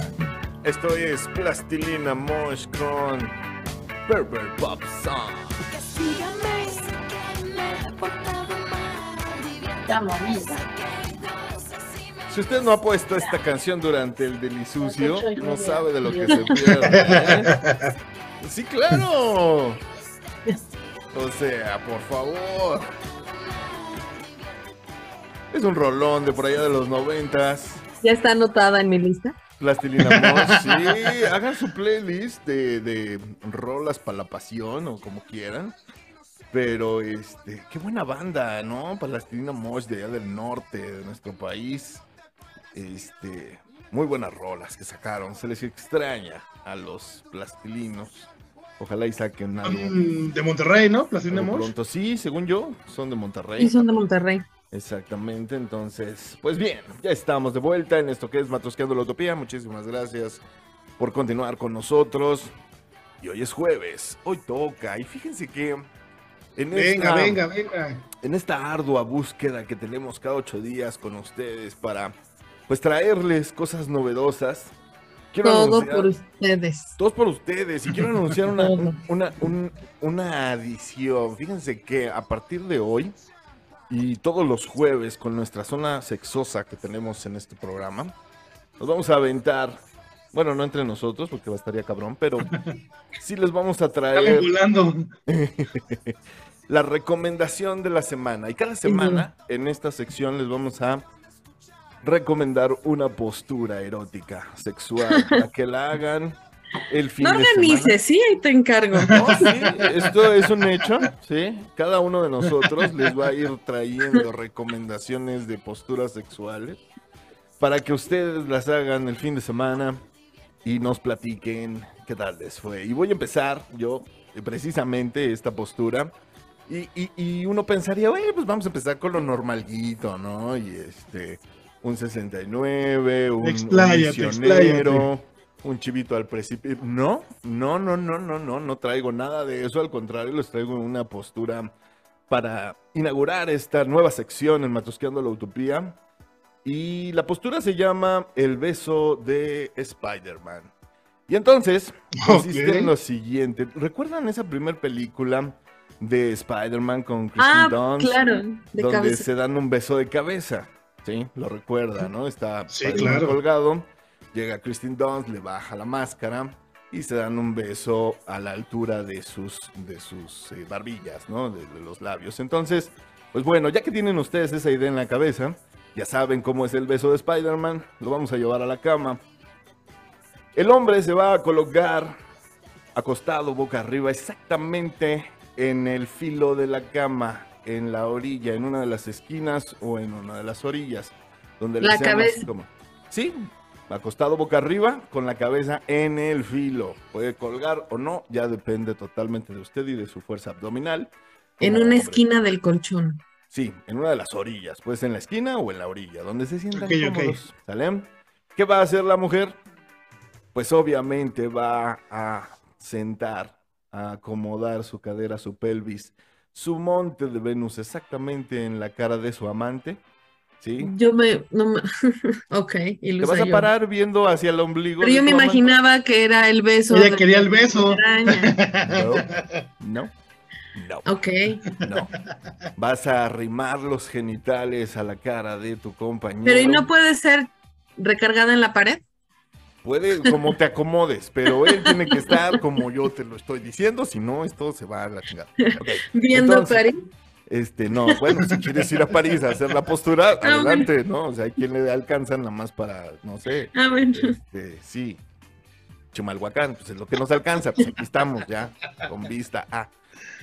Esto es Plastilina Mosh con Pervert Pop Song. Si usted no ha puesto esta canción durante el delisucio, no sabe de lo que se pierde. ¿eh? *laughs* Sí, claro. O sea, por favor. Es un rolón de por allá de los noventas. ¿Ya está anotada en mi lista? Plastilina Mosh, *laughs* sí. Hagan su playlist de, de rolas para la pasión o como quieran. Pero, este, qué buena banda, ¿no? Plastilina Mosh de allá del norte de nuestro país. Este, muy buenas rolas que sacaron. Se les extraña a los plastilinos. Ojalá y saquen algo. De Monterrey, ¿no? Plastilina Mosh. Pronto, sí, según yo, son de Monterrey. Sí, son de Monterrey. Exactamente, entonces, pues bien, ya estamos de vuelta en esto que es Matrosqueando la Utopía. Muchísimas gracias por continuar con nosotros. Y hoy es jueves, hoy toca. Y fíjense que en venga, esta, venga, venga. En esta ardua búsqueda que tenemos cada ocho días con ustedes para pues traerles cosas novedosas. Quiero Todo por ustedes. Todos por ustedes. Y quiero anunciar una, *laughs* una, una adición. Fíjense que a partir de hoy y todos los jueves con nuestra zona sexosa que tenemos en este programa, nos vamos a aventar, bueno, no entre nosotros porque va a estaría cabrón, pero *laughs* sí les vamos a traer *laughs* la recomendación de la semana. Y cada semana en esta sección les vamos a recomendar una postura erótica, sexual, para que la hagan el fin no organices, sí, ahí te encargo. *laughs* esto es un hecho, sí. Cada uno de nosotros les va a ir trayendo recomendaciones de posturas sexuales para que ustedes las hagan el fin de semana y nos platiquen qué tal les fue. Y voy a empezar yo precisamente esta postura. Y, y- y uno pensaría, oye, pues vamos a empezar con lo normalito, ¿no? Y este, un 69, un, un Expláyate, misionero, un chivito al precipicio. No, no, no, no, no, no, no traigo nada de eso. Al contrario, les traigo una postura para inaugurar esta nueva sección en Matusqueando la Utopía. Y la postura se llama El beso de Spider-Man. Y entonces, *laughs* consiste en lo siguiente. ¿Recuerdan esa primera película de Spider-Man con Kristen Ah, Dunst? claro, de donde cabeza. se dan un beso de cabeza. Sí, lo recuerda, ¿no? Está Sí, claro. colgado. Llega Kristen Dunst, le baja la máscara y se dan un beso a la altura de sus, de sus eh, barbillas, ¿no? De, de los labios. Entonces, pues bueno, ya que tienen ustedes esa idea en la cabeza, ya saben cómo es el beso de Spider-Man, lo vamos a llevar a la cama. El hombre se va a colocar acostado boca arriba exactamente en el filo de la cama, en la orilla, en una de las esquinas o en una de las orillas, donde La más cabeza. Sí, acostado boca arriba con la cabeza en el filo. Puede colgar o no, ya depende totalmente de usted y de su fuerza abdominal. En una esquina del colchón. Sí, en una de las orillas, pues en la esquina o en la orilla, donde se sientan Ok, ok. cómodos. ¿Sale? ¿Qué va a hacer la mujer? Pues obviamente va a sentar, a acomodar su cadera, su pelvis, su monte de Venus exactamente en la cara de su amante. ¿Sí? Yo me, no me, *laughs* ok, Te vas a yo. parar viendo hacia el ombligo. Pero yo me imaginaba que era el beso. Ella quería el beso. araña. No, no, Ok, no. Vas a arrimar los genitales a la cara de tu compañero. pero ¿y no puede ser recargada en la pared? Puede como te acomodes, pero él tiene que estar como yo te lo estoy diciendo, si no, esto se va a la chingada. Ok, *laughs* Viendo entonces, París. Este, no, bueno, si quieres ir a París a hacer la postura, Ah, adelante, ¿no? O sea, hay quien le alcanzan nada más para, no sé, Ah, bueno. este, sí, Chimalhuacán, pues es lo que nos alcanza, pues aquí estamos ya, con vista a.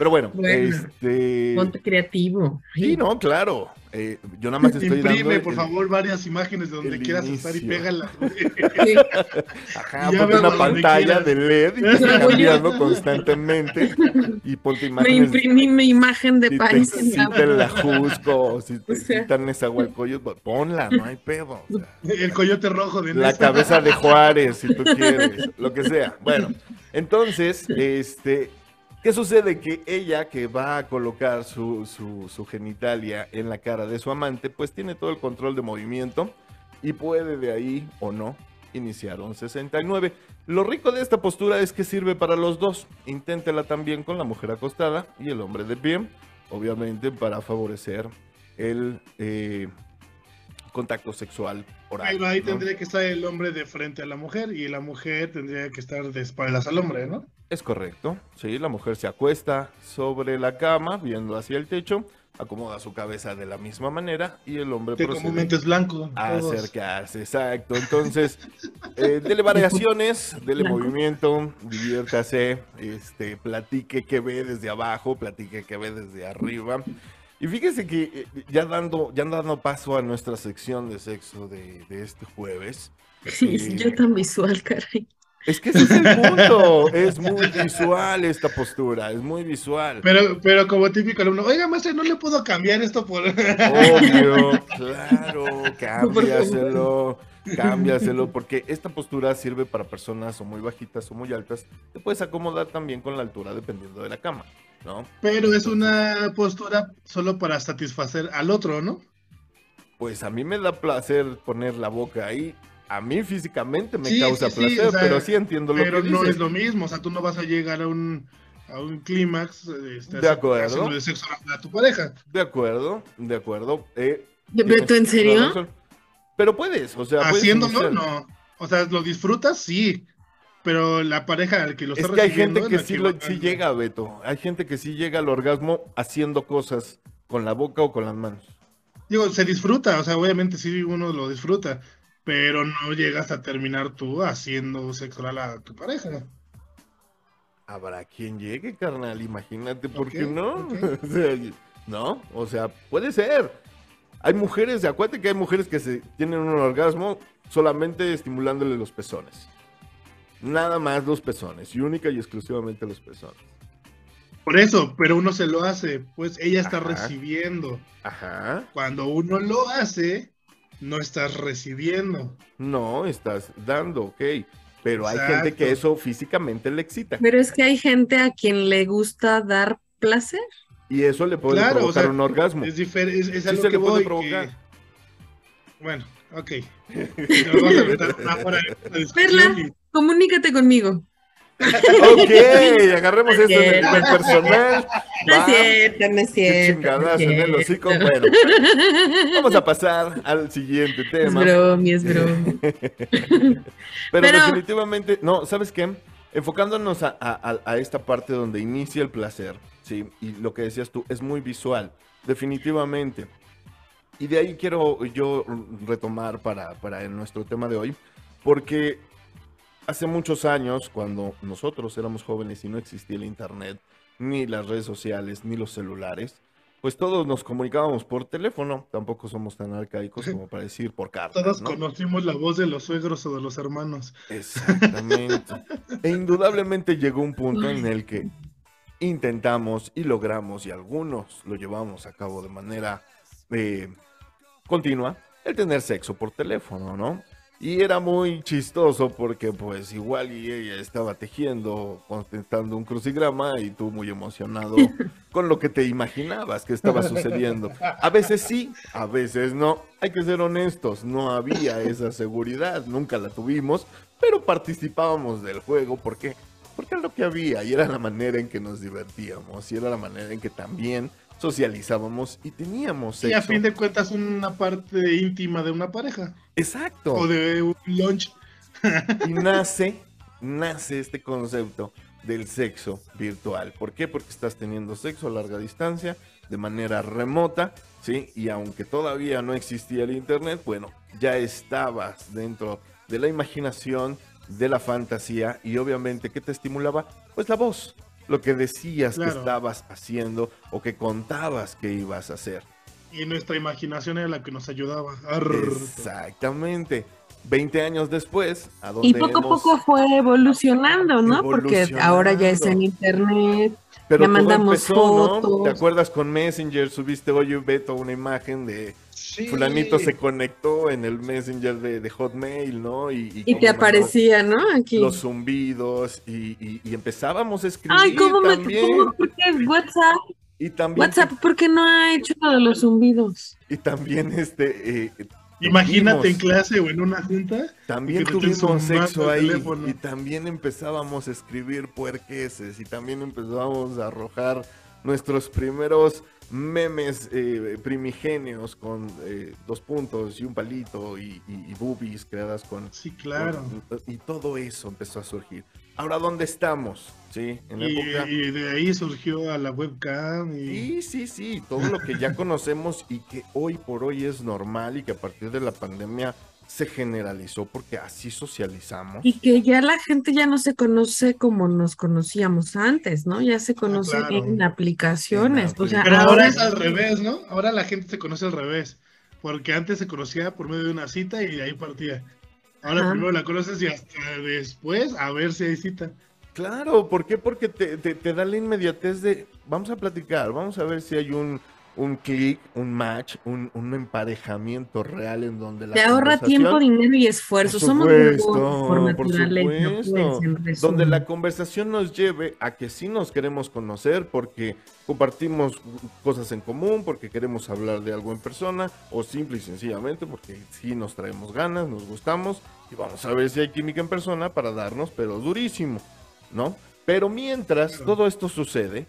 Pero bueno, Bueno. este. Ponte creativo. Sí, no, claro. eh, yo nada más te estoy Imprime, dando. por el- favor, varias imágenes de donde quieras estar y pégalas. *laughs* Sí. Ajá, ponte una pantalla de LED y que esté *laughs* cambiando constantemente y ponte Me imágenes. imprimí mi imagen de si te París en la ajusco, si te excitan esa pues ponla, no hay pedo. o sea, El coyote rojo de la cabeza de Juárez, si tú quieres, lo que sea. Bueno, entonces, este, ¿qué sucede? Que ella que va a colocar su, su, su genitalia en la cara de su amante, pues tiene todo el control de movimiento y puede de ahí o no iniciar un 69. Lo rico de esta postura es que sirve para los dos. Inténtela también con la mujer acostada y el hombre de pie, obviamente para favorecer el eh, contacto sexual oral. Ahí ¿no? tendría que estar el hombre de frente a la mujer y la mujer tendría que estar de espaldas al hombre, ¿no? Es correcto, sí, la mujer se acuesta sobre la cama, viendo hacia el techo, acomoda su cabeza de la misma manera y el hombre Que procede comúnmente es blanco. a acercarse, exacto. Entonces, eh, dele variaciones, dele Blanco. movimiento, diviértase, este, platique qué ve desde abajo, platique qué ve desde arriba. Y fíjese que eh, ya dando, ya dando paso a nuestra sección de sexo de, de este jueves, Sí, sí, yo tan visual, caray. Es que ese es el punto, es *laughs* muy visual esta postura, es muy visual. Pero, pero como típico alumno, oiga, maestro, no le puedo cambiar esto por. Obvio, *laughs* claro, cámbiaselo, cámbiaselo, porque esta postura sirve para personas o muy bajitas o muy altas. Te puedes acomodar también con la altura dependiendo de la cama, ¿no? Pero es una postura solo para satisfacer al otro, ¿no? Pues a mí me da placer poner la boca ahí. A mí físicamente me Sí, causa sí, sí, placer, o sea, pero sí entiendo lo Pero que no dices. es lo mismo, o sea, tú no vas a llegar a un, a un clímax este, De acuerdo. haciendo de sexo a, tu pareja. De acuerdo, de acuerdo. eh, Beto, ¿en tienes serio? Pero puedes, o sea, puedes Haciéndolo, no. O sea, lo disfrutas, sí. Pero la pareja al que lo Es está que hay recibiendo gente que lo, sí llega, Beto. Hay gente que sí llega al orgasmo haciendo cosas con la boca o con las manos. Digo, se disfruta, o sea, obviamente sí uno lo disfruta, pero no llegas a terminar tú haciendo sexo oral a tu pareja. Habrá quien llegue, carnal, imagínate, ¿por qué no? ok. *laughs* O sea, no, o sea, puede ser. Hay mujeres, acuérdate que hay mujeres que se tienen un orgasmo solamente estimulándole los pezones. Nada más los pezones, y única y exclusivamente los pezones. Por eso, pero uno se lo hace, pues ella está Ajá. recibiendo. Ajá. Cuando uno lo hace, no estás recibiendo. No, estás dando, ok. Pero hay gente que eso físicamente le excita. Pero es que hay gente a quien le gusta dar placer. Y eso le puede Claro, o provocar sea, un orgasmo. Es diferente, es, es Sí algo se que le puede voy, provocar. que- Bueno, ok. *laughs* Nos vamos a meter una hora en esta discusión y- Comunícate conmigo. Ok, *laughs* agarremos esto en el, en el personal. No es cierto, no es cierto. chingadazo no es en el hocico. Bueno, vamos a pasar al siguiente Es tema. bromi, es bromi. *laughs* Pero, Pero- definitivamente, no, ¿sabes qué? Enfocándonos a- a esta parte donde inicia el placer, ¿sí? Y lo que decías tú, es muy visual, definitivamente. Y de ahí quiero yo retomar para, para nuestro tema de hoy, porque hace muchos años, cuando nosotros éramos jóvenes y no existía el Internet, ni las redes sociales, ni los celulares, pues todos nos comunicábamos por teléfono, tampoco somos tan arcaicos como para decir por carta. Todos ¿no? conocimos la voz de los suegros o de los hermanos. Exactamente. *laughs* e indudablemente llegó un punto en el que intentamos y logramos, y algunos lo llevamos a cabo de manera eh, continua, el tener sexo por teléfono, ¿no? Y era muy chistoso porque pues igual y ella estaba tejiendo, contestando un crucigrama y tú muy emocionado *laughs* con lo que te imaginabas que estaba sucediendo. A veces sí, a veces no. Hay que ser honestos, no había esa seguridad, nunca la tuvimos, pero participábamos del juego porque porque era lo que había y era la manera en que nos divertíamos y era la manera en que también socializábamos y teníamos sexo. Y a fin de cuentas una parte íntima de una pareja. Exacto. O de un lunch. Y *laughs* nace, nace este concepto del sexo virtual. ¿Por qué? Porque estás teniendo sexo a larga distancia, de manera remota, ¿sí? Y aunque todavía no existía el Internet, bueno, ya estabas dentro de la imaginación, de la fantasía y obviamente, ¿qué te estimulaba? Pues la voz, lo que decías que estabas haciendo o que contabas que ibas a hacer. Y nuestra imaginación era la que nos ayudaba. Arr. Exactamente. 20 años después, a donde Y poco a poco fue evolucionando, ¿no? Porque ahora ya es en internet. Pero Ya todo mandamos empezó, ¿no? fotos. ¿Te acuerdas con Messenger? Subiste, oye, Beto, una imagen de Sí. fulanito se conectó en el Messenger de, de Hotmail, ¿no? Y, te aparecía, ¿no? Aquí. Los zumbidos y, y- y empezábamos a escribir Ay, ¿cómo me... también. ¿Cómo? ¿Por qué? WhatsApp. Y también, WhatsApp, ¿por qué no ha hecho lo de los zumbidos? y también este, eh, Imagínate en clase o en una junta. También tuvimos sexo ahí teléfono. y también empezábamos a escribir puerqueses y también empezábamos a arrojar nuestros primeros memes eh, primigenios con eh, dos puntos y un palito y, y- y boobies creadas con... Sí, claro. con- y todo eso empezó a surgir. Ahora, ¿dónde estamos? Sí, en la Y, época... y de ahí surgió a la webcam. Y... Sí, sí, sí, todo lo que ya *laughs* conocemos y que hoy por hoy es normal y que a partir de la pandemia se generalizó porque así socializamos. Y que ya la gente ya no se conoce como nos conocíamos antes, ¿no? Ya se conoce claro. en aplicaciones. En O sea, Pero ahora ahora es al revés, ¿no? Ahora la gente se conoce al revés. Porque antes se conocía por medio de una cita y de ahí partía. Ahora Ajá. primero la conoces y hasta después a ver si hay cita. Claro, ¿por qué? Porque te, te- te da la inmediatez de, vamos a platicar, vamos a ver si hay un, un clic, un match, un, un emparejamiento real en donde la te ahorra conversación- tiempo, dinero y esfuerzo. Por Somos supuesto, por por naturaleza, en donde la conversación nos lleve a que sí nos queremos conocer porque compartimos cosas en común, porque queremos hablar de algo en persona o simple y sencillamente porque sí nos traemos ganas, nos gustamos y vamos a ver si hay química en persona para darnos, pero durísimo, ¿no? Pero mientras todo esto sucede,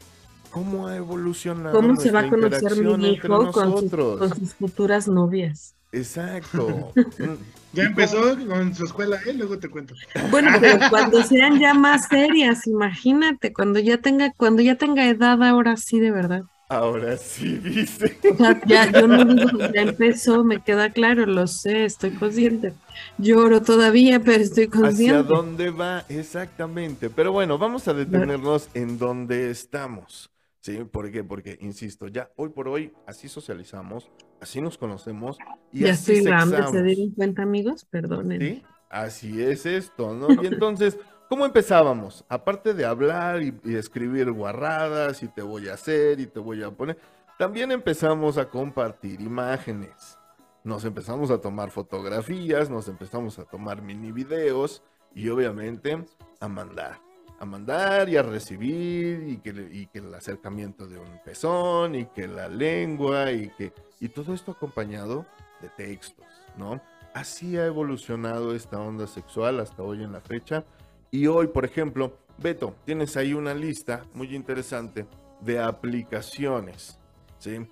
¿cómo ha evolucionado ¿Cómo se va a conocer mi hijo con sus, nosotros? con sus futuras novias? Exacto. *laughs* Mm, Ya ¿Y empezó con su escuela, ¿eh? Luego te cuento. Bueno, *laughs* pero cuando sean ya más serias, imagínate, cuando ya tenga, cuando ya tenga edad, ahora sí de verdad. Ahora sí dice. O sea, ya, yo no digo, ya empezó, me queda claro, lo sé, estoy consciente. Lloro todavía, pero estoy ¿Hacia consciente. dónde va? Exactamente. Pero bueno, vamos a detenernos en donde estamos. ¿Sí? ¿Por qué? Porque, insisto, ya hoy por hoy así socializamos, así nos conocemos y Ya así estoy grande. ¿se dieron cuenta, amigos? Perdonen. ¿Sí? Así es esto, ¿no? Y entonces, ¿Cómo empezábamos? Aparte de hablar y, y escribir guarradas y te voy a hacer y te voy a poner, también empezamos a compartir imágenes. Nos empezamos a tomar fotografías, nos empezamos a tomar mini videos y obviamente a mandar. A mandar y a recibir y que, y que el acercamiento de un pezón y que la lengua y que... Y todo esto acompañado de textos, ¿no? Así ha evolucionado esta onda sexual hasta hoy en la fecha. Y hoy, por ejemplo, Beto, tienes ahí una lista muy interesante de aplicaciones, ¿sí?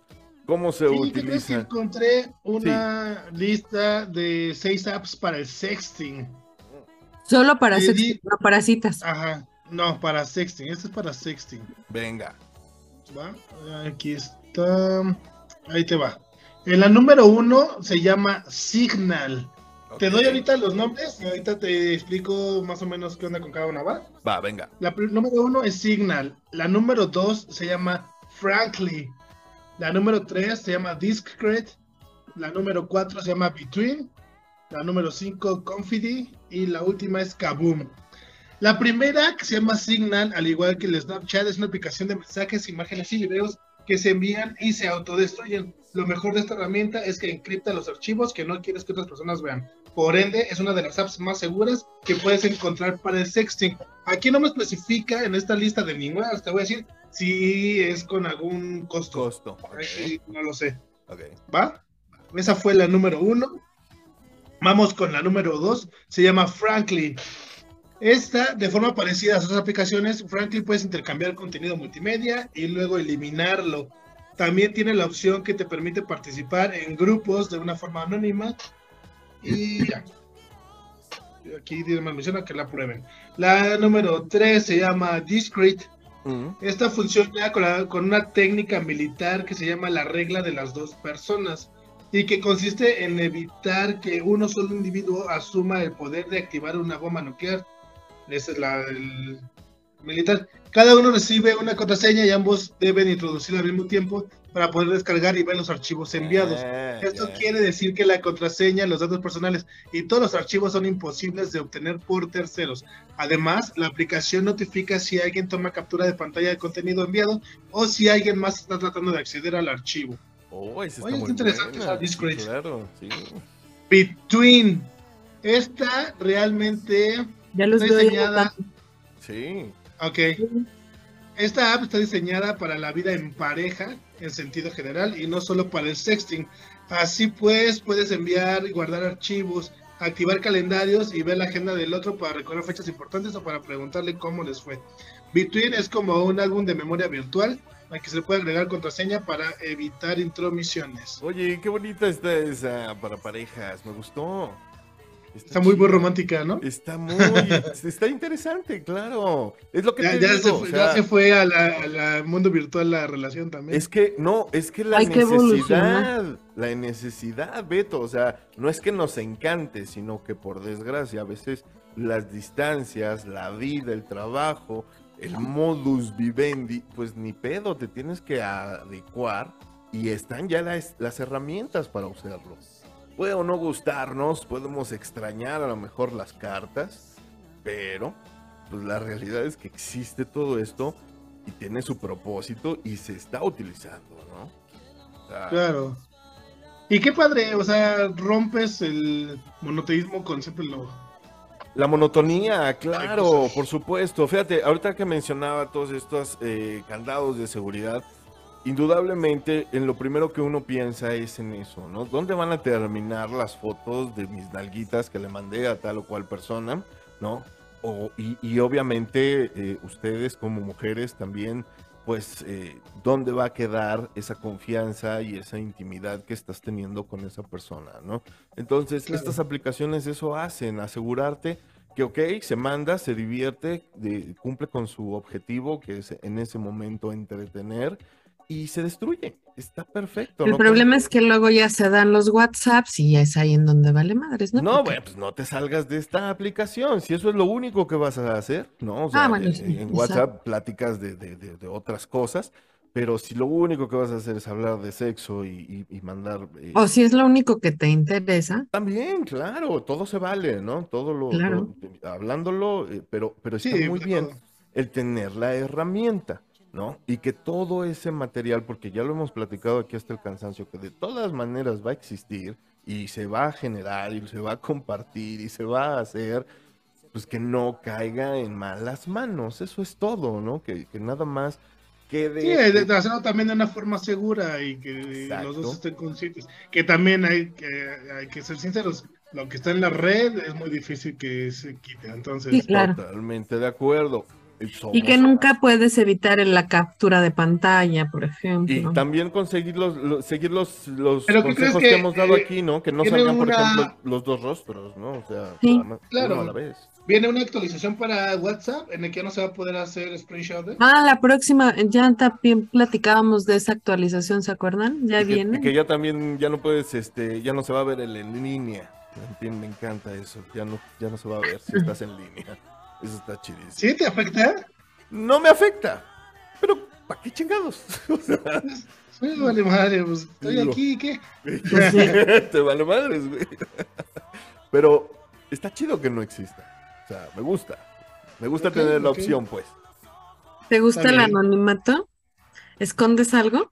¿Cómo se Sí, ¿qué crees que utilizan? encontré una lista de seis apps para el sexting. Solo para, di- no para citas. Ajá, no, para sexting. Este es para sexting. Venga. ¿va? Aquí está. Ahí te va. En la número uno se llama Signal. Te doy ahorita los nombres y ahorita te explico más o menos qué onda con cada una, ¿va? Va, venga. La número uno es Signal. La número dos se llama Frankly. La número tres se llama Discret. La número cuatro se llama Between. La número cinco, Confidi. Y la última es Kaboom. La primera, que se llama Signal, al igual que el Snapchat, es una aplicación de mensajes, imágenes y videos que se envían y se autodestruyen. Lo mejor de esta herramienta es que encripta los archivos que no quieres que otras personas vean. Por ende, es una de las apps más seguras que puedes encontrar para el sexting. Aquí no me especifica en esta lista de ninguna, te voy a decir si es con algún costo. Costo. no lo sé. ok. ¿Va? Esa fue la número uno. Vamos con la número dos. Se llama Frankly. Esta, de forma parecida a otras aplicaciones, Frankly puedes intercambiar contenido multimedia y luego eliminarlo. También tiene la opción que te permite participar en grupos de una forma anónima. Y ya. Aquí me menciona que la prueben. La número tres se llama Discrete. Esta funciona con, la- con una técnica militar que se llama la regla de las dos personas y que consiste en evitar que uno solo individuo asuma el poder de activar una bomba nuclear. Esa es la del militar. Cada uno recibe una contraseña y ambos deben introducirla al mismo tiempo para poder descargar y ver los archivos enviados. ah, Esto quiere decir que la contraseña, los datos personales y todos los archivos son imposibles de obtener por terceros. Además, la aplicación notifica si alguien toma captura de pantalla del contenido enviado o si alguien más está tratando de acceder al archivo. Oh, esa está Oye, está muy interesante buena. esa Claro, sí. Between. Esta realmente Ya los está veo diseñada. Sí. Ok. Esta app está diseñada para la vida en pareja, en sentido general, y no solo para el sexting. Así pues, puedes enviar y guardar archivos, activar calendarios y ver la agenda del otro para recordar fechas importantes o para preguntarle cómo les fue. Between es como un álbum de memoria virtual al que se puede agregar contraseña para evitar intromisiones. Oye, qué bonita está esa para parejas. Me gustó. Está muy, muy romántica, ¿no? Está muy, *laughs* está interesante, claro. Es lo que Ya, te ya digo, se, o fue- sea, ya se fue a la- a la mundo virtual la relación también. Es que, no, es que la Hay que evolucionar. necesidad, la necesidad, Beto, o sea, no es que nos encante, sino que por desgracia a veces las distancias, la vida, el trabajo, el modus vivendi, pues ni pedo, te tienes que adecuar y están ya las, las herramientas para usarlo. Puede o no gustarnos, podemos extrañar a lo mejor las cartas, pero pues la realidad es que existe todo esto y tiene su propósito y se está utilizando, ¿no? O sea, Claro. Y qué padre, o sea, rompes el monoteísmo con siempre lo. La monotonía, claro, por supuesto. Fíjate, ahorita que mencionaba todos estos eh, candados de seguridad, indudablemente en lo primero que uno piensa es en eso, ¿no? ¿Dónde van a terminar las fotos de mis nalguitas que le mandé a tal o cual persona, ¿no? O, y, y obviamente eh, ustedes como mujeres también, pues, eh, ¿dónde va a quedar esa confianza y esa intimidad que estás teniendo con esa persona, ¿no? Entonces, Claro. estas aplicaciones eso hacen, asegurarte que, ok, se manda, se divierte, de- cumple con su objetivo, que es en ese momento entretener, y se destruye. Está perfecto. El ¿no? problema es que luego ya se dan los WhatsApps y ya es ahí en donde vale madres, ¿no? No, Porque- bueno, pues no te salgas de esta aplicación. Si eso es lo único que vas a hacer, ¿no? O sea, Ah, bueno, en- sí, en. WhatsApp pláticas de, de- de- de otras cosas, Pero si lo único que vas a hacer es hablar de sexo y, y- y mandar... eh, O si es lo único que te interesa. También, claro, todo se vale, ¿no? Todo lo, Claro. lo- hablándolo, eh, pero, pero está Sí, muy bien el tener la herramienta, ¿no? Y que todo ese material, porque ya lo hemos platicado aquí hasta el cansancio, que de todas maneras va a existir y se va a generar y se va a compartir y se va a hacer, pues que no caiga en malas manos, eso es todo, ¿no? Que, que nada más quede... Sí, hacerlo también de una forma segura y que los dos estén conscientes. Que también hay que, hay que ser sinceros, lo que está en la red es muy difícil que se quite. Entonces, Sí, claro. Totalmente de acuerdo. Y que nunca puedes evitar la captura de pantalla, por Y ejemplo. también conseguir los, los- seguir los, los Pero ¿qué crees consejos que, que, hemos dado eh, aquí, ¿no? Que no salgan, por ejemplo, los dos rostros, ¿no? O sea, Sí. nada más, Claro. uno a la vez. viene una actualización para WhatsApp en el que ya no se va a poder hacer screenshot. Ah, la próxima, ya también platicábamos de esa actualización, ¿se acuerdan? Ya Y viene. y que ya también, ya no puedes, este, ya no se va a ver el en línea. Me encanta eso. Ya no, ya no se va a ver si *laughs* estás en línea. Eso está chidísimo. ¿Sí te afecta? No me afecta. Pero, ¿para qué chingados? *laughs* O sea, Sí, vale madre, pues estoy Digo. aquí, ¿qué? *laughs* *laughs* Te vale madres, güey. Pero está chido que no exista. O sea, me gusta. Me gusta tener la opción, pues. ¿Te gusta el anonimato? ¿Escondes algo?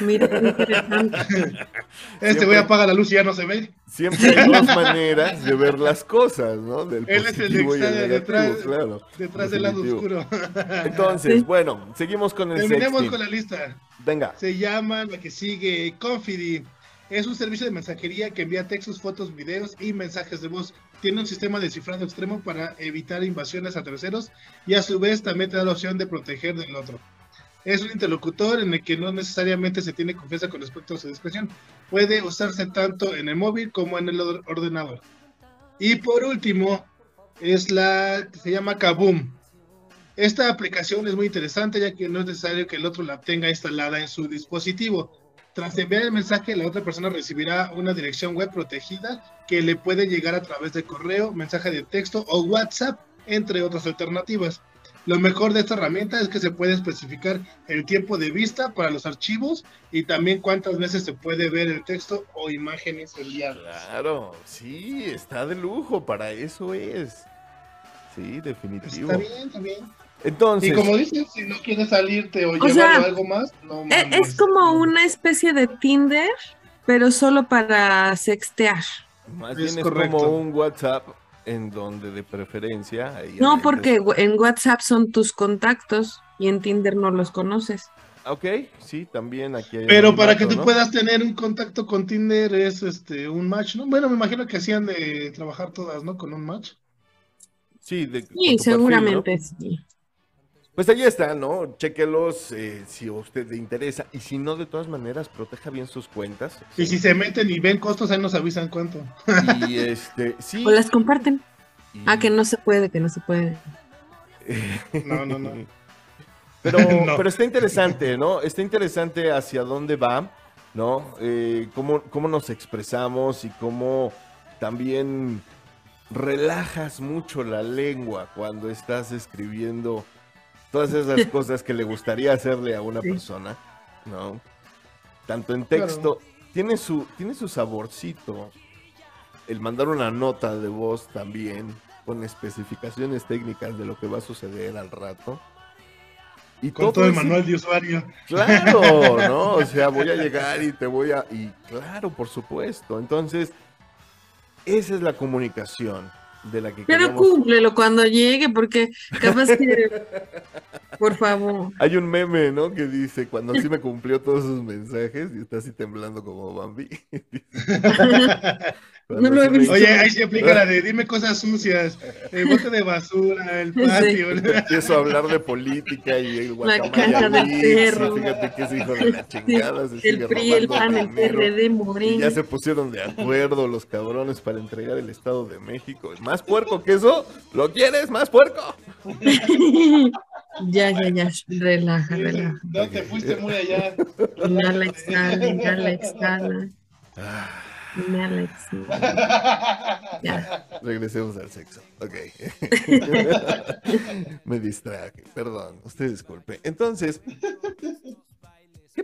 Mira, interesante. *laughs* Este güey apaga la luz y ya no se ve. Siempre hay dos *laughs* maneras de ver las cosas, ¿no? Del Él es el positivo y el detrás- claro. Detrás del lado oscuro. *laughs* Entonces, Sí. bueno, seguimos con el Terminemos sexting. con la lista. Venga. Se llama la que sigue Confidi. Es un servicio de mensajería que envía textos, fotos, videos y mensajes de voz. Tiene un sistema de cifrado extremo para evitar invasiones a terceros y a su vez también te da la opción de proteger del otro. Es un interlocutor en el que no necesariamente se tiene confianza con respecto a su discreción. Puede usarse tanto en el móvil como en el or- ordenador. Y por último, es la se llama Kaboom. Esta aplicación es muy interesante ya que no es necesario que el otro la tenga instalada en su dispositivo. Tras enviar el mensaje, la otra persona recibirá una dirección web protegida que le puede llegar a través de correo, mensaje de texto o WhatsApp, entre otras alternativas. Lo mejor de esta herramienta es que se puede especificar el tiempo de vista para los archivos y también cuántas veces se puede ver el texto o imágenes enviadas. Claro, sí, está de lujo, para eso es. Sí, definitivo. Está bien, está bien. Entonces, Y como dices, si no quieres salirte o, O llevar sea, algo más, no E- mandes. Es como una especie de Tinder, pero solo para sextear. más es bien es correcto. como un WhatsApp en donde de preferencia... No, porque en WhatsApp son tus contactos y en Tinder no los conoces. Ok, sí, también aquí hay Pero para que tú ¿no? puedas tener un contacto con Tinder es este un match, ¿no? Bueno, me imagino que hacían de trabajar todas, ¿no? Con un match. Sí, de, Sí, perfil, ¿no? seguramente sí. Pues ahí está, ¿no? Chequelos eh, si a usted le interesa. Y si no, de todas maneras, proteja bien sus cuentas. Y si se meten y ven costos, ahí nos avisan cuánto. Y este, sí. O las comparten. y- Ah, que no se puede, que no se puede. *laughs* No, no, no. Pero, *laughs* No. pero está interesante, ¿no? Está interesante hacia dónde va, ¿no? Eh, cómo, cómo nos expresamos y cómo también relajas mucho la lengua cuando estás escribiendo todas esas *laughs* cosas que le gustaría hacerle a una Sí. persona, ¿no? Tanto en texto, tiene, su, tiene su saborcito. El mandar una nota de voz también, con especificaciones técnicas de lo que va a suceder al rato. Y Con todo el ese- manual de usuario. Claro, *laughs* ¿no? O sea, voy a llegar y te voy a... Y claro, por supuesto. Entonces, esa es la comunicación de la que Pero cúmplelo cuando llegue, porque capaz que. Por favor. Hay un meme, ¿no? Que dice, cuando sí me cumplió todos sus mensajes y está así temblando como Bambi. *laughs* No lo he sí visto. Oye, ahí se aplica la de *laughs* dime cosas sucias, el bote de basura, el patio. *laughs* Empiezo a hablar de política y el La guacamaya caja del perro. Fíjate que es hijo de la chingada. se El sigue PRI, el PAN, el. PRD, Y Moreno. ya se pusieron de acuerdo los cabrones para entregar el Estado de México. ¿Más puerco que eso? ¿Lo quieres? ¿Más puerco? *laughs* ya, ya, ya. Relaja, relaja. No, te fuiste muy allá. Inhala, exhala, exhala. Exhala. *laughs* Ya. Regresemos al sexo. Ok. *laughs* Me distraje. Perdón. Usted disculpe. Entonces,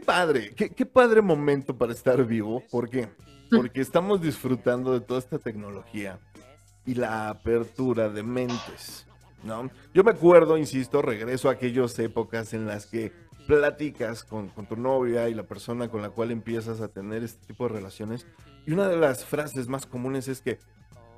padre, qué, qué padre momento para estar vivo. ¿Por qué? Porque estamos disfrutando de toda esta tecnología y la apertura de mentes, ¿no? Yo me acuerdo, insisto, regreso a aquellas épocas en las que platicas con, con, tu novia y la persona con la cual empiezas a tener este tipo de relaciones. Y una de las frases más comunes es que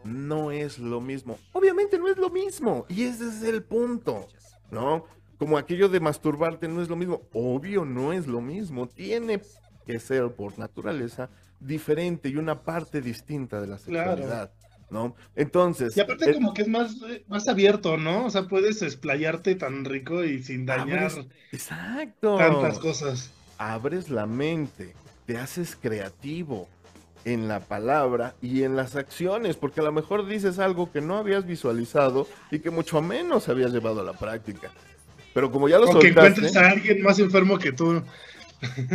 no es lo mismo. Obviamente no es lo mismo. Y ese es el punto, ¿no? Como aquello de masturbarte no es lo mismo. Obvio no es lo mismo. Tiene que ser por naturaleza diferente y una parte distinta de la sexualidad. ¿No? Entonces. Y aparte, como que es más, más abierto, ¿no? O sea, puedes explayarte tan rico y sin dañar. exacto. Tantas cosas. Abres la mente, te haces creativo en la palabra y en las acciones, porque a lo mejor dices algo que no habías visualizado y que mucho menos habías llevado a la práctica. Pero como ya lo o que encuentres a alguien más enfermo que tú.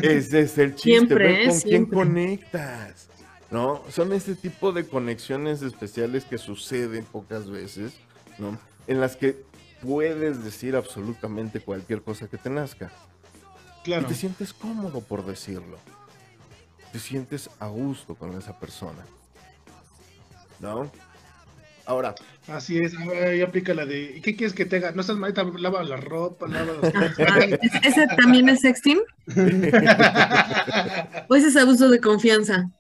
Ese es el chiste, siempre, ver con quién conectas. ¿No? Son este tipo de conexiones especiales que suceden pocas veces, ¿no? En las que puedes decir absolutamente cualquier cosa que te nazca. Claro. Y te sientes cómodo por decirlo. Te sientes a gusto con esa persona. ¿No? Ahora. Así es, ahora ahí aplica la de, ¿qué quieres que te haga? No estás mal, lava la ropa, lava los *laughs* ¿Ese también es sexting? *laughs* ¿O ese es abuso de confianza?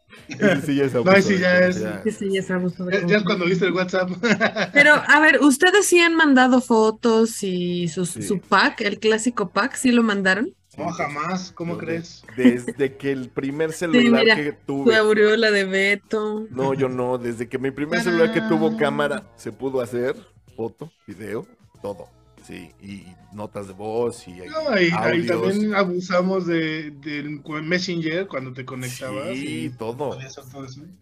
Sí ya es No, sí ya es. Sí, ya es abuso Ya, ya es cuando viste el WhatsApp. *laughs* Pero, a ver, ¿ustedes sí han mandado fotos y su, su pack, el clásico pack, sí lo mandaron? No, jamás, ¿cómo crees? Desde que el primer celular mira, que Tu tuve. aureola de Beto. No, yo no. Desde que mi primer celular que tuvo cámara se pudo hacer foto, video, todo. Sí, y notas de voz y No, y, audios. también abusamos de, del Messenger cuando te conectabas. Sí, y todo. eso.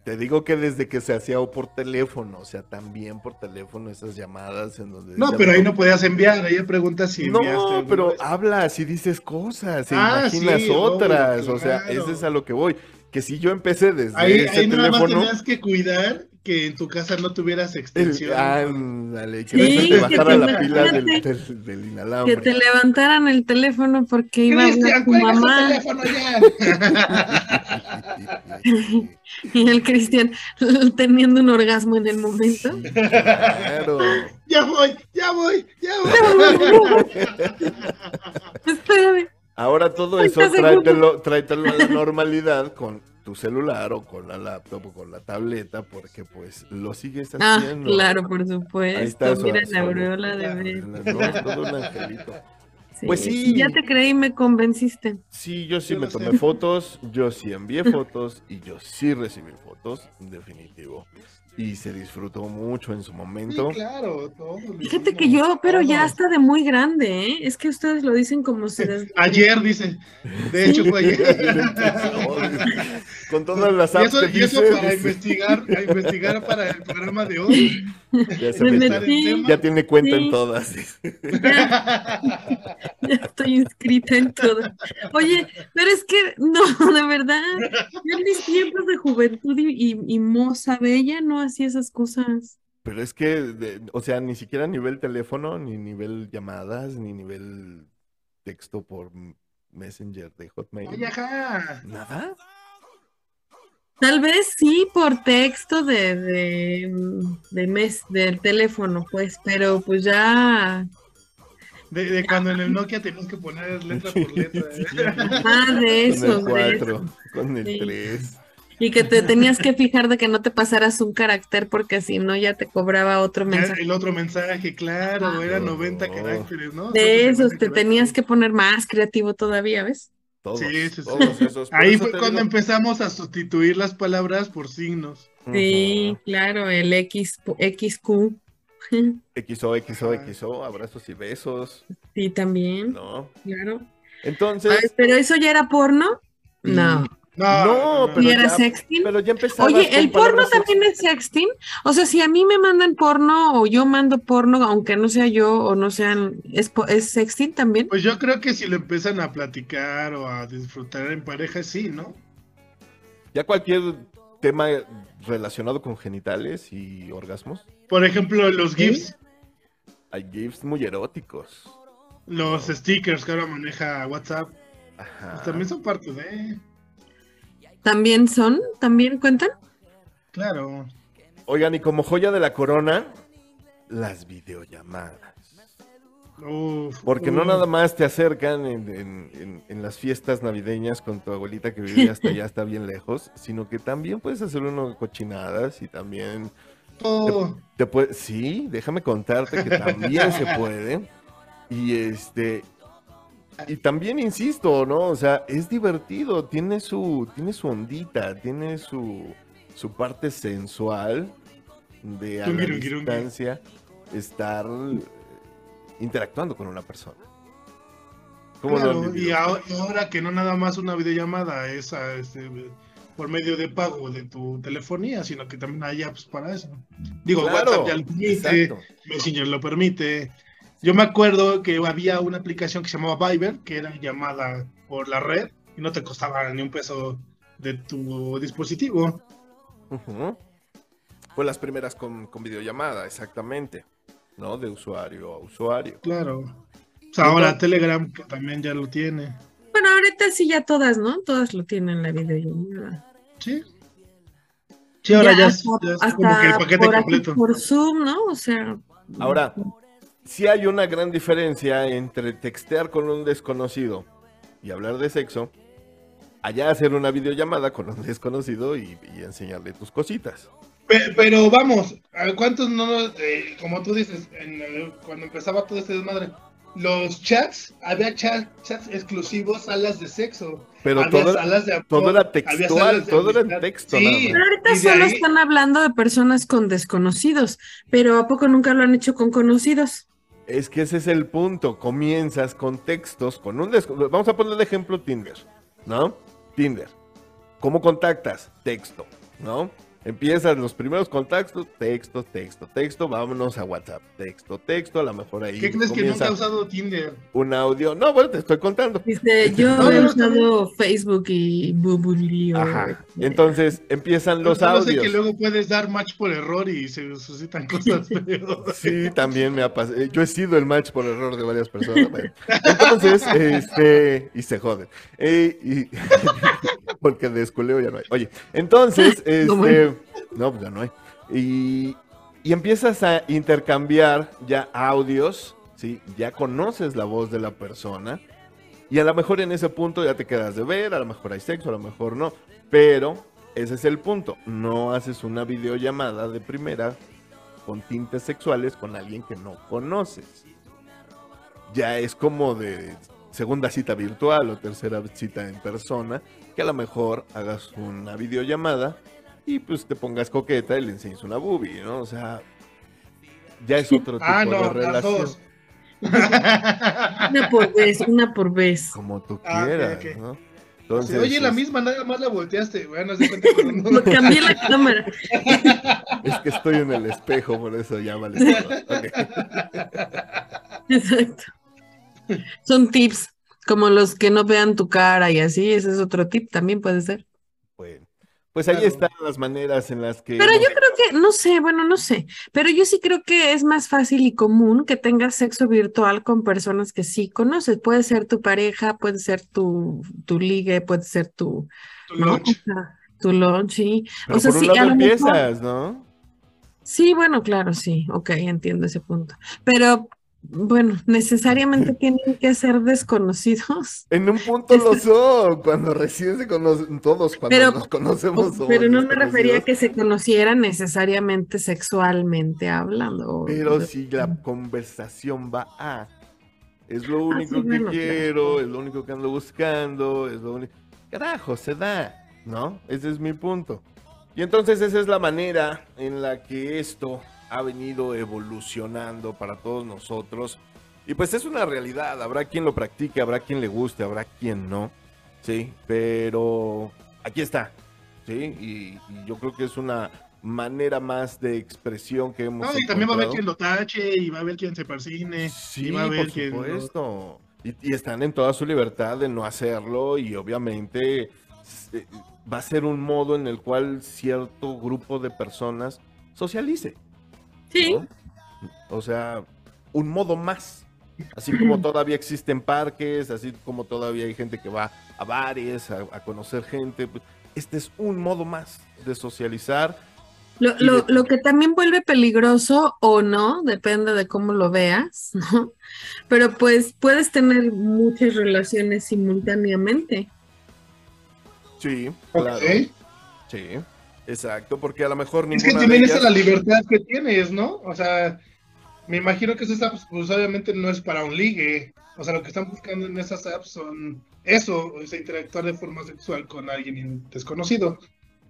Te digo que desde que se hacía por teléfono, o sea, también por teléfono esas llamadas en donde... No, pero ahí no podías enviar, ahí preguntas si. No, pero vez. hablas y dices cosas, e Ah, imaginas sí, otras, obvio, o sea, claro. ese es a lo que voy. Que si yo empecé desde Ahí, ese ahí nada más teléfono, tenías que cuidar que en tu casa no tuvieras el, extensión. ándale, que Sí, te que bajara te la pila del, del, del Que te levantaran el teléfono porque iba a tu mamá. teléfono ya. *laughs* Y el Cristian teniendo un orgasmo en el momento. Claro. ya voy, ya voy, ya voy. *laughs* Espérame. Ahora todo eso 30 segundos. tráetelo, tráetelo a la normalidad con tu celular o con la laptop o con la tableta, porque pues lo sigues Ah, haciendo. claro, por Ahí supuesto. está su- Mira su- la aureola de Beto. no, es todo un angelito. Sí, Pues sí. Ya te creí, me convenciste. Sí, yo sí Yo me tomé sé. fotos, yo sí envié fotos y yo sí recibí fotos, definitivo. Y se disfrutó mucho en su Sí, momento. claro, todo. Fíjate que yo, pero ya todo. hasta de muy grande, ¿eh? Es que ustedes lo dicen como si desde... *laughs* Ayer, dice. De hecho, fue ayer. *laughs* Con todas las Y apps eso, que y eso dice, para dice, investigar, a investigar para el programa de hoy. ya, se Me metí. Ya tiene cuenta Sí. en todas. Ya, *laughs* ya estoy inscrita en todo. Oye, pero es que, no, de verdad, yo en mis tiempos de juventud y, y, y moza bella no hacía esas cosas. Pero es que, de- o sea, ni siquiera nivel teléfono, ni nivel llamadas, ni nivel texto por Messenger de Hotmail. Ay, ajá. ¿Nada? Tal vez sí por texto de, de, de mes, del teléfono, pues, pero pues ya, De, de cuando en el Nokia tenías que poner letra por *laughs* letra. ¿eh? ah, de eso, Con el de 4, con el Sí. 3. Y que te tenías que fijar de que no te pasaras un carácter porque si no ya te cobraba otro mensaje. El otro mensaje, claro, eran 90 No. caracteres, ¿no? De esos te 90 tenías que poner más creativo todavía, ¿ves? Todos, Sí, sí, sí. todos esos. Ahí fue cuando digo- empezamos a sustituir las palabras por signos. Sí, claro, el X, XQ. *laughs* XO, XO, Ah. XO, abrazos y besos, Sí, también, ¿no? claro. Entonces, Ay, pero eso ya era porno? No. No, No, ¿Y pero era ya- sexting? pero ya empezabas Oye, ¿el porno también es sexting? O sea, si a mí me mandan porno o yo mando porno, aunque no sea yo o no sean, ¿es, po- ¿es sexting también? Pues yo creo que si lo empiezan a platicar o a disfrutar en pareja, sí, ¿no? Ya cualquier tema relacionado con genitales y orgasmos, Por ejemplo, los ¿Sí? GIFs, hay gifs muy eróticos. los stickers que ahora maneja WhatsApp. Pues también son parte de. ¿También son? ¿También cuentan? Claro. Oigan, y como joya de la corona, las videollamadas. Uf, Porque no nada más te acercan en, en- en- en las fiestas navideñas con tu abuelita que vive hasta allá, está bien lejos, sino que también puedes hacer uno cochinadas y también Todo. te puede, sí, déjame contarte que también se puede. Y este y también insisto, ¿no? O sea, es divertido, tiene su tiene su ondita, tiene su su parte sensual de a la distancia estar eh, interactuando con una persona. ¿Cómo lo han Claro, y ahora, y ahora que no nada más una videollamada es a, este, por medio de pago de tu telefonía, sino que también hay apps para eso. Digo, Claro, WhatsApp ya lo permite. Messenger lo permite. Yo me acuerdo que había una aplicación que se llamaba Viber, que era llamada por la red y no te costaba ni un peso de tu dispositivo. Ujú. Fue las primeras con, con videollamada, exactamente. ¿No? De usuario a usuario. Claro. O sea, ahora Telegram que también ya lo tiene. Bueno, ahorita sí ya todas, ¿no? Todas lo tienen la videollamada. Sí. Sí, ahora ya, es, hasta- ya es hasta como que el paquete por aquí, completo. por Zoom, ¿no? O sea. Ahora, sí hay una gran diferencia entre textear con un desconocido y hablar de sexo, allá hacer una videollamada con un desconocido y, y enseñarle tus cositas. Pe- Pero vamos, ¿a ¿cuántos no, eh, como tú dices, en, eh, cuando empezaba todo este desmadre, los chats, había chat- chats exclusivos, salas de sexo, Pero había todo, salas de amor, todo era textual, todo era en texto Sí, nada más. Pero ahorita solo ahí- están hablando de personas con desconocidos, pero ¿a poco nunca lo han hecho con conocidos? Es que ese es el punto. Comienzas con textos, con un Vamos a poner de ejemplo Tinder, ¿no? Tinder. ¿Cómo contactas? Texto, ¿no? Empiezas los primeros contactos, texto, texto, texto, vámonos a WhatsApp, texto, texto, a lo mejor ahí ¿Qué crees que nunca ha usado Tinder? un audio. No, bueno, te estoy contando. Dice, yo No, he no, usado Facebook y Bubulio. Ajá. Entonces empiezan los sé audios. que luego puedes dar match por error y se suscitan cosas *laughs* feas. Sí, también me ha pasado. Yo he sido el match por error de varias personas. bueno. Entonces, este, y se joden. Eh, y- *laughs* porque de esculeo ya no hay. Oye, entonces, *laughs* este, No, bueno. no, pues ya no hay. Y, y empiezas a intercambiar ya audios, ¿sí? Ya conoces la voz de la persona. Y a lo mejor en ese punto ya te quedas de ver, a lo mejor hay sexo, a lo mejor no. Pero ese es el punto. No haces una videollamada de primera con tintes sexuales con alguien que no conoces. Ya es como de segunda cita virtual o tercera cita en persona, que a lo mejor hagas una videollamada y pues te pongas coqueta y le enseñes una boobie, ¿no? O sea, ya es otro tipo Ah, de no, las relación. dos. Una por vez, una por vez. Como tú Ah, quieras. ¿no? Sí, Entonces, Oye, la misma, nada más la volteaste. Bueno, se cuenta que no- Lo *laughs* cambié la cámara. es que estoy en el espejo, por eso ya vale. *laughs* Exacto. Son tips, como los que no vean tu cara y así, ese es otro tip, también puede ser. Bueno, pues ahí Claro. están las maneras en las que... Pero yo creo que, no sé, bueno, no sé, pero yo sí creo que es más fácil y común que tengas sexo virtual con personas que sí conoces. Puede ser tu pareja, puede ser tu, tu ligue, puede ser tu, tu ¿no? lunch. O sea, tu lunch, sí. Pero o sea, por un sí, lado lo mejor- empiezas, ¿no? Sí, bueno, claro, sí, ok, entiendo ese punto. Pero, bueno, necesariamente *laughs* tienen que ser desconocidos. En un punto lo son, cuando recién se conocen todos, cuando Pero- nos conocemos. somos Pero no me refería a que se conocieran necesariamente sexualmente hablando. Pero si la conversación va a... Es lo único Ah, sí, que bueno, quiero, claro. es lo único que ando buscando, es lo único... Carajo, se da, ¿no? Ese es mi punto. Y entonces esa es la manera en la que esto ha venido evolucionando para todos nosotros. Y pues es una realidad, habrá quien lo practique, habrá quien le guste, habrá quien no, ¿sí? Pero aquí está, ¿sí? Y, y yo creo que es una manera más de expresión que hemos No, y también va a haber quien lo tache y va a haber quien se persine. Sí, y va a haber por quien supuesto. Y, y están en toda su libertad de no hacerlo y obviamente se- va a ser un modo en el cual cierto grupo de personas socialice. Sí, ¿no? O sea, un modo más. Así como *clears throat* todavía existen parques, así como todavía hay gente que va a bares, a, conocer gente, pues, este es un modo más de socializar. Lo, lo, lo, que también vuelve peligroso o no, depende de cómo lo veas, *laughs* ¿no? Pero pues puedes tener muchas relaciones simultáneamente. Sí, claro. Sí, exacto, porque a lo mejor Es que también es la libertad que tienes, ¿no? O sea, me imagino que esas apps, pues obviamente no es para un ligue. O sea, lo que están buscando en esas apps son eso, o sea, interactuar de forma sexual con alguien desconocido.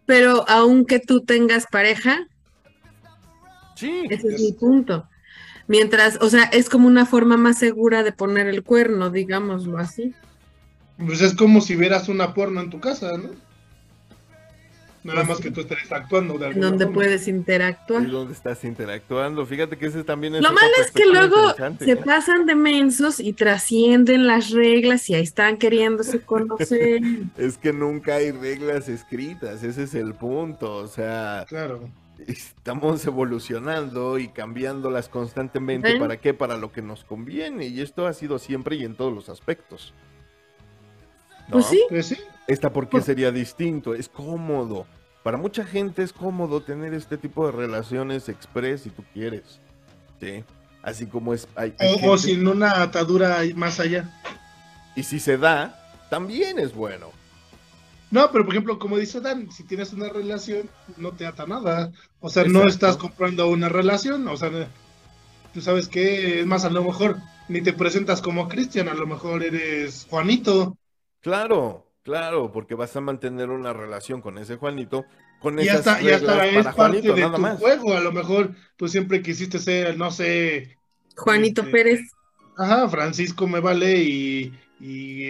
Pero aunque tú tengas pareja, sí, ese es, mi punto. Mientras, o sea, es como una forma más segura de poner el cuerno, digámoslo así. Pues es como si vieras una porno en tu casa, ¿no? Nada más que tú estés actuando de alguna Donde puedes interactuar. Y donde estás interactuando. Fíjate que ese también es. Lo malo es que luego se pasan de mensos y trascienden las reglas y ahí están queriéndose conocer. *laughs* es que nunca hay reglas escritas, ese es el punto. O sea. Claro. Estamos evolucionando y cambiándolas constantemente. ¿Para qué? Para lo que nos conviene. Y esto ha sido siempre y en todos los aspectos. Pues sí. Pues sí. Esta porque sería distinto, es cómodo. Para mucha gente es cómodo tener este tipo de relaciones express si tú quieres. Sí. Así como es. o, sin una atadura más allá. Y si se da, también es bueno. No, pero por ejemplo, como dice Dan, si tienes una relación, no te ata nada. O sea, no estás comprando una relación. O sea, tú sabes que es más, a lo mejor ni te presentas como Cristian, a lo mejor eres Juanito. Claro, Claro, porque vas a mantener una relación con ese Juanito, con y esas hasta, y hasta es parte de tu juego. A lo mejor tú siempre quisiste ser, no sé. Juanito este, Pérez. Ajá, Francisco me vale y,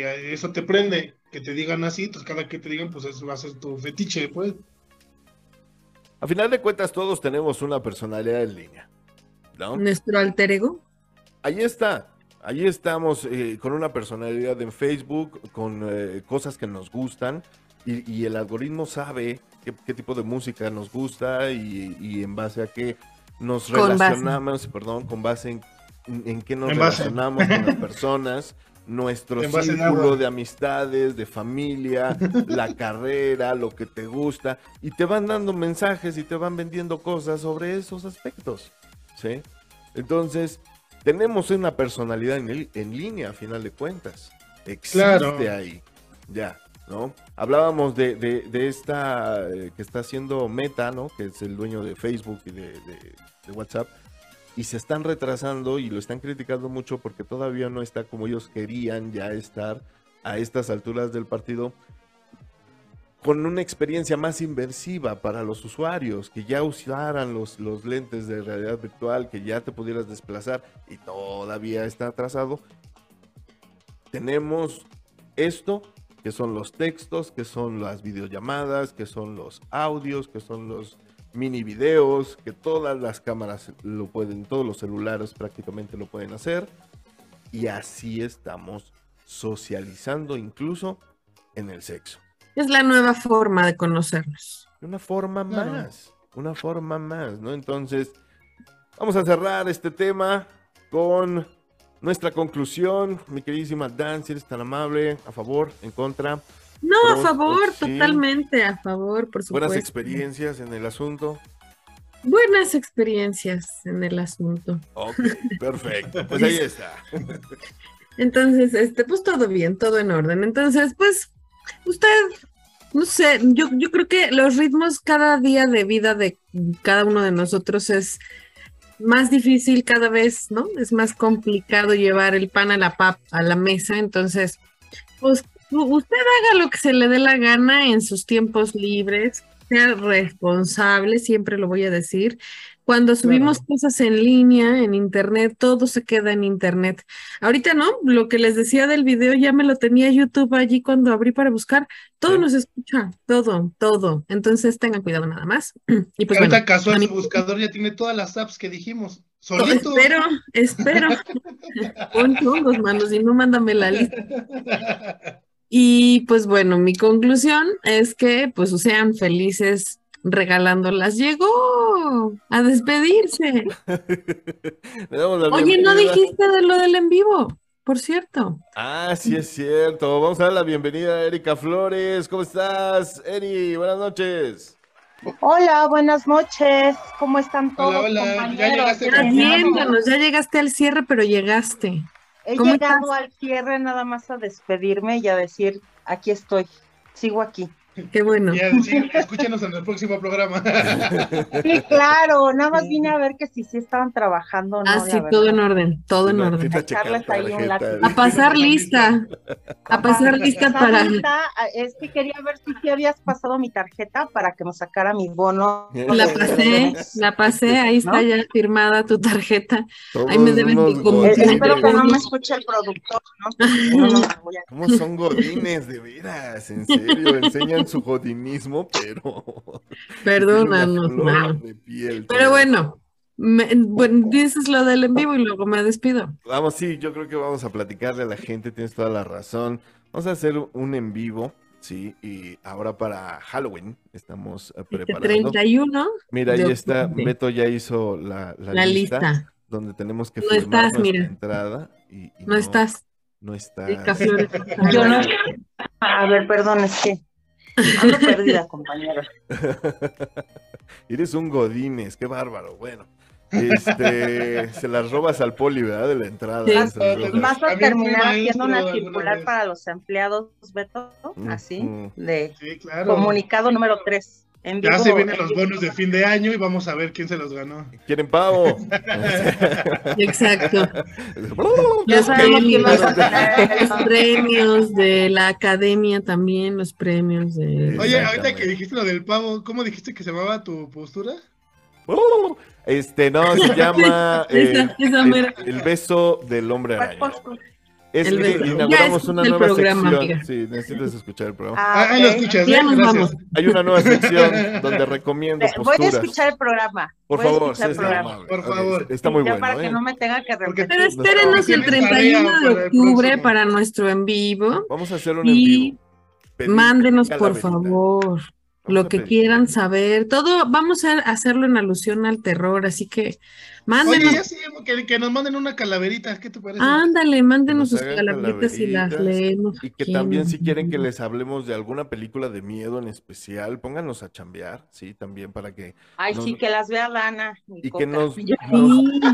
eso te prende. Que te digan así, pues cada que te digan, pues eso va a ser tu fetiche, pues. A final de cuentas, todos tenemos una personalidad en línea. ¿no? Nuestro alter ego. Ahí está. Allí estamos eh, con una personalidad en Facebook, con eh, cosas que nos gustan y, el algoritmo sabe qué, tipo de música nos gusta y, en base a qué nos relacionamos, perdón, con base en, en qué nos relacionamos con las *laughs* personas, nuestro círculo de amistades, de familia, *laughs* la carrera, lo que te gusta y te van dando mensajes y te van vendiendo cosas sobre esos aspectos, ¿sí? Entonces, tenemos una personalidad en, en línea, a final de cuentas. Existe ahí. Ya, ¿no? Hablábamos de, de, esta eh, que está haciendo Meta, ¿no? Que es el dueño de Facebook y de, de, WhatsApp. Y se están retrasando y lo están criticando mucho porque todavía no está como ellos querían ya estar a estas alturas del partido con una experiencia más inversiva para los usuarios, que ya usaran los, los lentes de realidad virtual, que ya te pudieras desplazar y todavía está atrasado. Tenemos esto, que son los textos, que son las videollamadas, que son los audios, que son los mini videos, que todas las cámaras lo pueden, todos los celulares prácticamente lo pueden hacer. Y así estamos socializando incluso en el sexo. Es la nueva forma de conocernos. Una forma más, una forma más, ¿no? Entonces, vamos a cerrar este tema con nuestra conclusión. Mi queridísima Dan, si eres tan amable, a favor, en contra. No, a favor, totalmente a favor, por supuesto. Buenas experiencias en el asunto. Buenas experiencias en el asunto. Ok, perfecto. Pues ahí *laughs* está. Entonces, este, pues todo bien, todo en orden. Entonces, pues Usted, no sé, yo, yo creo que los ritmos cada día de vida de cada uno de nosotros es más difícil cada vez, ¿no? Es más complicado llevar el pan a la pap a la mesa, entonces, pues usted haga lo que se le dé la gana en sus tiempos libres, sea responsable, siempre lo voy a decir, cuando subimos cosas en línea, en internet, todo se queda en internet. Ahorita no, lo que les decía del video ya me lo tenía YouTube allí cuando abrí para buscar. Todo nos escucha, todo, todo. Entonces tengan cuidado nada más. *clears throat* Y pues Ahorita casual su buscador ya tiene todas las apps que dijimos. Solito. espero, espero. *laughs* Pon todos, manos, y no mándame la lista. *laughs* Y pues bueno, mi conclusión es que pues sean felices regalándolas. Llegó a despedirse. *laughs* Le damos la Oye, no dijiste de lo del en vivo, por cierto. Ah, sí es cierto. Vamos a dar la bienvenida a Erika Flores. ¿Cómo estás, Eri? Buenas noches. Hola, buenas noches. ¿Cómo están todos, Hola, hola. Ya compañeros? llegaste viéndonos, ya llegaste al cierre, pero llegaste. He ¿Cómo llegado estás? al cierre nada más a despedirme y a decir, aquí estoy, sigo aquí. Qué bueno. Y a decir, escúchenos en el próximo programa. Sí, claro, nada más vine a ver que si sí estaban trabajando o no. Ah, sí, verdad. todo en orden, todo en orden. checar Echarles ahí un. A pasar lista, a pasar lista para... Es que quería ver si sí habías pasado mi tarjeta para que me sacara mi bono. La pasé, la pasé, ahí está ¿No? ya firmada tu tarjeta. Todos Ahí me deben común. Eh, espero que no me escuche el productor, ¿no? No, a- ¿Cómo son godines, de veras? En serio, enseñan su godinismo, pero... *laughs* Perdónanos, piel Pero bueno, me- bueno, dices lo del en vivo y luego me despido. Vamos, sí, yo creo que vamos a platicarle a la gente, tienes toda la razón. Vamos a hacer un en vivo, sí, y ahora para Halloween estamos eh, Este preparando. 31, Mira, ahí está, octubre. Beto ya hizo la, la la lista, lista. donde tenemos que No firmar estás, mira. entrada. Y, y No estás, No está. Erika Flores. Yo no. *laughs* A ver, perdón, es que ando perdida, compañero. *laughs* Eres un godines, qué bárbaro. Bueno, este, *laughs* se las robas al poli, ¿verdad? De la entrada. Sí. Vas A terminar haciendo una circular para los empleados, Beto, así, de Sí, claro. comunicado número 3. En Ya se vienen en los vivo. bonos de fin de año y vamos a ver quién se los ganó. ¿Quieren pavo? *laughs* Exacto. *laughs* Ya Los sabemos vas a tener. los premios de la academia también, los premios de... Oye, ahorita que dijiste lo del pavo, ¿cómo dijiste que se llamaba tu postura? *laughs* Este, no, se llama eh, Esa- esa el, el beso del hombre ¿Cuál araña. Es El que inauguramos una nueva programa, sección. amiga. Sí, necesitas escuchar el programa. Ah, Ah, lo escuchas, Ya ¿eh? nos Gracias. vamos. Hay una nueva sección *laughs* donde recomiendo Eh, Voy a posturas. escuchar el programa. Por voy a favor, escuchar sí, el está programa. amable. Por favor. Está muy ya bueno, para que ¿eh? no me tenga que Porque- repetir. Pero espérenos el Tienes 31 tarea de para octubre próximo. para nuestro en vivo. Vamos a hacer un en vivo. Pedir Mándenos, por favor, Vamos lo que quieran saber. Todo vamos a hacerlo en alusión al terror, así que mándenos. Oye, ya sí, que, que nos manden una calaverita, ¿qué te parece? Ándale, mándenos nos sus hagan calabritas y las calaveritas, leemos. Y que aquí también si quieren que les hablemos de alguna película de miedo en especial, pónganos a chambear, sí, también para que Ay, Nos- sí, que las vea Lana. y que nos, Sí,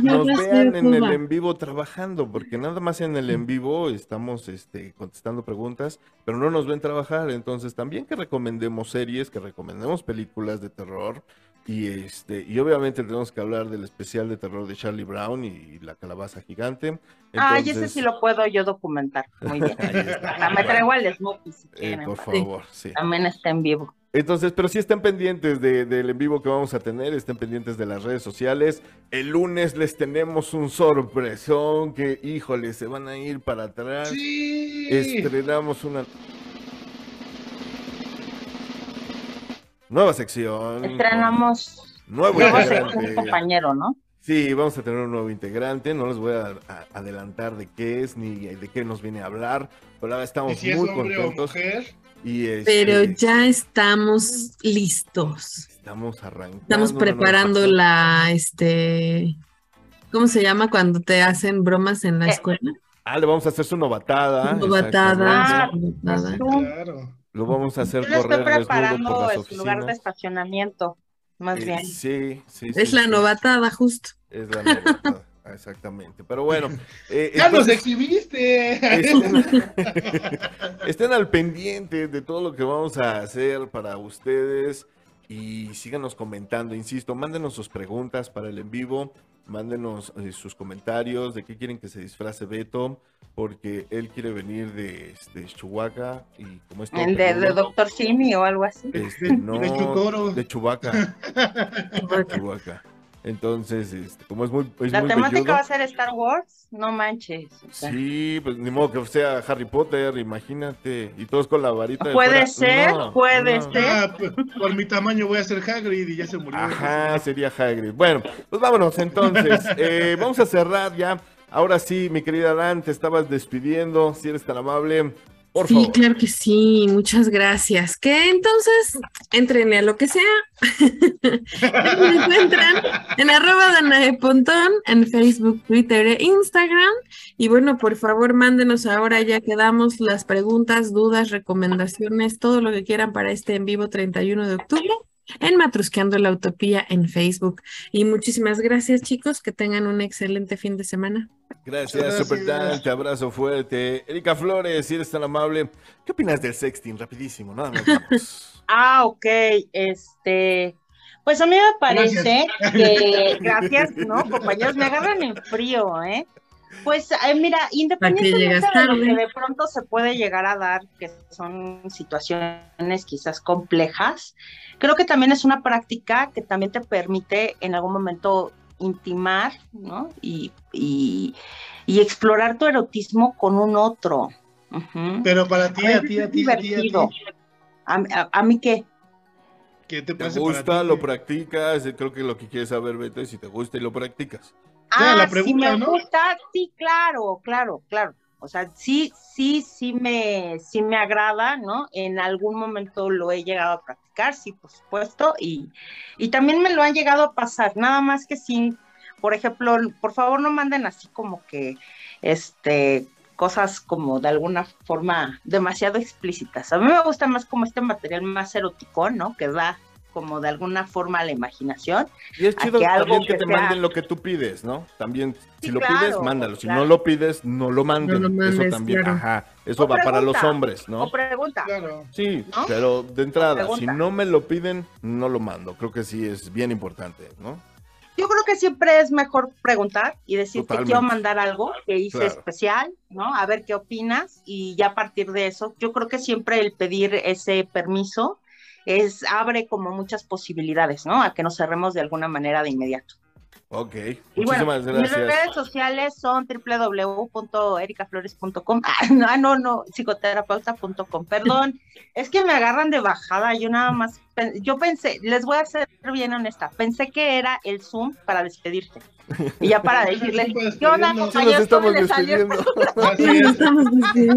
nos, vean en el en vivo trabajando, porque nada más en el en vivo estamos este, contestando preguntas, pero no nos ven trabajar, entonces también que recomendemos series, que recomendemos películas de terror y este y obviamente tenemos que hablar del especial de terror de Charlie Brown y la calabaza gigante. Ay, ese Entonces, sí lo puedo yo documentar. Muy bien. *laughs* ahí está. Ah, Me traigo al Snoopy si Eh, quieren. por favor, sí. También está en vivo. Entonces, pero sí estén pendientes de- del en vivo que vamos a tener, estén pendientes de las redes sociales. El lunes les tenemos un sorpresón que, híjole, se van a ir para atrás. Sí. Estrenamos una nueva sección. Estrenamos Nuevo nuevo integrante. compañero, ¿no? Sí, vamos a tener un nuevo integrante. No les voy a, a- adelantar de qué es ni de qué nos viene a hablar. Pero ahora ¿Y estamos si muy contentos. Y Pero este, ya estamos listos. estamos arrancando. Estamos preparando la, este, ¿cómo se llama cuando te hacen bromas en la Eh, escuela? Ah, le vamos a hacer su novatada. Novatada. Ah, novatada. Claro. Lo vamos a hacer Yo estoy correr desnudo por preparando las su lugar de estacionamiento, más Eh, bien. sí, sí, Es sí, la sí. novatada, justo. Es la novatada, *laughs* exactamente. Pero bueno, *laughs* eh, ¡Ya nos entonces, exhibiste! estén, *laughs* estén al pendiente de todo lo que vamos a hacer para ustedes y síganos comentando. Insisto, mándenos sus preguntas para el en vivo, mándenos eh, sus comentarios de qué quieren que se disfrace Beto, porque él quiere venir de, de Chihuahua y como es de, Doctor Simi o algo así. este, no, *laughs* de Chutoro. de Chubaca. *laughs* Entonces, este, como es muy, es La muy temática velludo, va a ser Star Wars, no manches. o sea. Sí, pues ni modo que sea Harry Potter, imagínate. Y todos con la varita de Puede fuera. ser, No, puede no. ser. Ah, p- por mi tamaño voy a ser Hagrid y ya se murió. Ajá, sería Hagrid. Bueno, pues vámonos entonces. *laughs* Eh, vamos a cerrar ya. Ahora sí, mi querida Dan, te estabas despidiendo. Si eres tan amable, sí, claro que sí, muchas gracias. Que entonces entren a lo que sea. *laughs* Me encuentran en arroba Danae Pontón, en Facebook, Twitter e Instagram. Y bueno, por favor, mándenos ahora, ya quedamos las preguntas, dudas, recomendaciones, todo lo que quieran para este en vivo 31 de octubre en Matrusqueando la Utopía en Facebook. Y muchísimas gracias, chicos. Que tengan un excelente fin de semana. Gracias, Super Te abrazo fuerte. Erika Flores, si eres tan amable, ¿qué opinas del sexting? Rapidísimo, nada más. *laughs* ah, ok. Este. Pues a mí me parece que, gracias, ¿no? Compañeros, me agarran en frío, ¿eh? Pues eh, mira, independientemente de lo que de pronto se puede llegar a dar, que son situaciones quizás complejas, creo que también es una práctica que también te permite en algún momento intimar, ¿no? Y, explorar tu erotismo con un otro. Pero para ti, a ti, a ti, a ti, a ti. ¿A, mí qué? ¿Qué te, ¿Te gusta? ¿Lo practicas? Creo que lo que quieres saber, Beto, es si te gusta y lo practicas. Ah, si me gusta, sí, claro, claro, claro. O sea, sí, sí, sí me, sí me agrada, ¿no? En algún momento lo he llegado a practicar, sí, por supuesto, y, y también me lo han llegado a pasar, nada más que sin, por ejemplo, por favor no manden así como que, este, cosas como de alguna forma demasiado explícitas. A mí me gusta más como este material más erótico, ¿no? Que da como de alguna forma la imaginación. Y es chido también que, te manden lo que tú pides, ¿no? También, si lo pides, mándalo. Si no lo pides, no lo manden. eso también, ajá. Eso va para los hombres, ¿no? O pregunta. Sí, pero de entrada, si no me lo piden, no lo mando. Creo que sí es bien importante, ¿no? Yo creo que siempre es mejor preguntar y decir que quiero mandar algo que hice especial, ¿no? A ver qué opinas y ya a partir de eso, yo creo que siempre el pedir ese permiso es, abre como muchas posibilidades, ¿no? A que nos cerremos de alguna manera de inmediato. Ok, y bueno, Mis redes sociales son www.ericaflores.com. Ah, no, no, psicoterapeuta.com. Perdón, *laughs* es que me agarran de bajada. Yo nada más, yo pensé, les voy a ser bien honesta, pensé que era el Zoom para despedirte. Y ya para decirles, ¿qué onda, Sí nos *laughs* estamos despidiendo.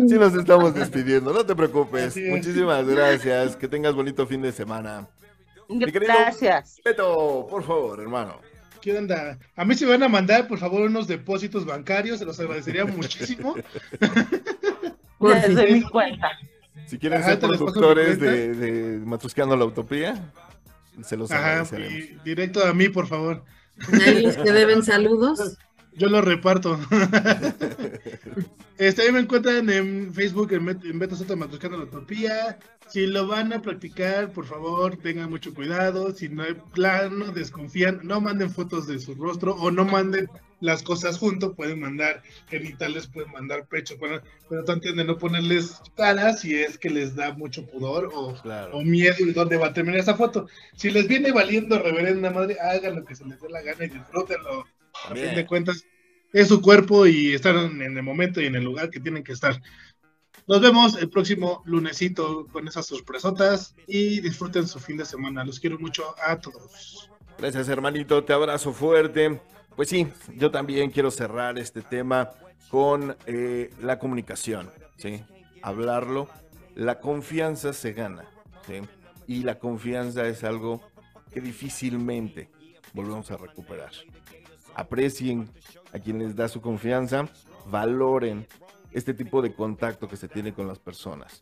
sí nos estamos despidiendo, no te preocupes. Muchísimas gracias. Que tengas bonito fin de semana. Gracias. Beto, por favor, hermano. ¿Qué onda? A mí se van a mandar, por favor, unos depósitos bancarios, se los agradecería muchísimo. *laughs* *laughs* Desde mi cuenta. Si quieren ser productores de, de Matrusqueando la Utopía, se los Ajá, directo a mí, por favor. ¿Alguien que deben saludos? Yo los reparto. *laughs* este, ahí me encuentran en Facebook en, en Beto Soto Matrusqueando la Utopía, si lo van a practicar, por favor, tengan mucho cuidado. Si no hay plano, desconfían, no manden fotos de su rostro o no manden las cosas juntos. Pueden mandar genitales, pueden mandar pecho, pero, pero traten de no ponerles caras si es que les da mucho pudor o, o miedo de dónde va a terminar esa foto. Si les viene valiendo reverenda madre, hagan lo que se les dé la gana y disfrútenlo. A fin de cuentas, es su cuerpo y están en el momento y en el lugar que tienen que estar. Nos vemos el próximo lunesito con esas sorpresotas y disfruten su fin de semana. Los quiero mucho a todos. Gracias, hermanito. Te abrazo fuerte. Pues sí, yo también quiero cerrar este tema con eh, la comunicación, ¿sí? Hablarlo. La confianza se gana, ¿sí? Y la confianza es algo que difícilmente volvemos a recuperar. Aprecien a quien les da su confianza, valoren este tipo de contacto que se tiene con las personas.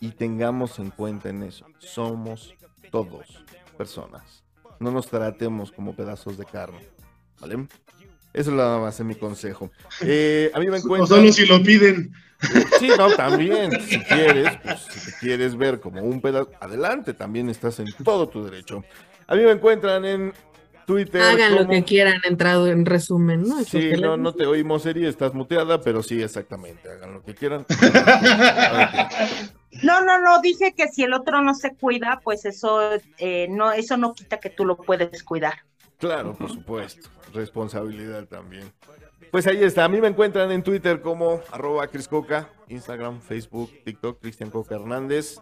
Y tengamos en cuenta en eso, somos todos personas. No nos tratemos como pedazos de carne. ¿Vale? Eso es nada más en mi consejo. *laughs* Eh, a mí me encuentro. O solo si lo piden. *laughs* Sí, no, también. Si quieres, pues si te quieres ver como un pedazo, adelante, también estás en todo tu derecho. A mí me encuentran en Twitter. Hagan lo que quieran, entrado en resumen, ¿no? sí, no, no te oímos, Eri, estás muteada, pero sí, exactamente, hagan lo que quieran. *laughs* No, no, no, dije que si el otro no se cuida, pues eso, eh, no, eso no quita que tú lo puedes cuidar. Claro, por supuesto, responsabilidad también. Pues ahí está, a mí me encuentran en Twitter como arroba Cris Coca, Instagram, Facebook, TikTok, Cristian Coca Hernández.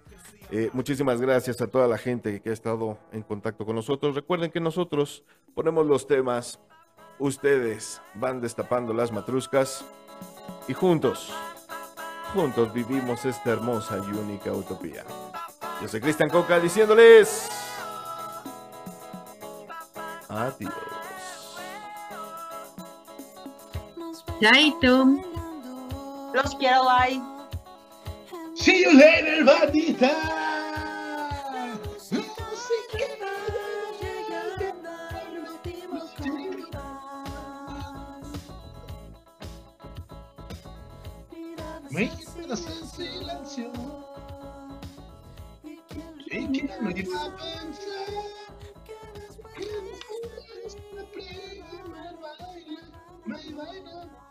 Eh, muchísimas gracias a toda la gente que ha estado en contacto con nosotros. Recuerden que nosotros ponemos los temas, ustedes van destapando las matruscas y juntos juntos vivimos esta hermosa y única utopía. Yo soy Cristian Coca diciéndoles adiós. Chaito. Los quiero, bye. See you later, bandita. Me quedas en silencio. Y que no iba a pensar que me.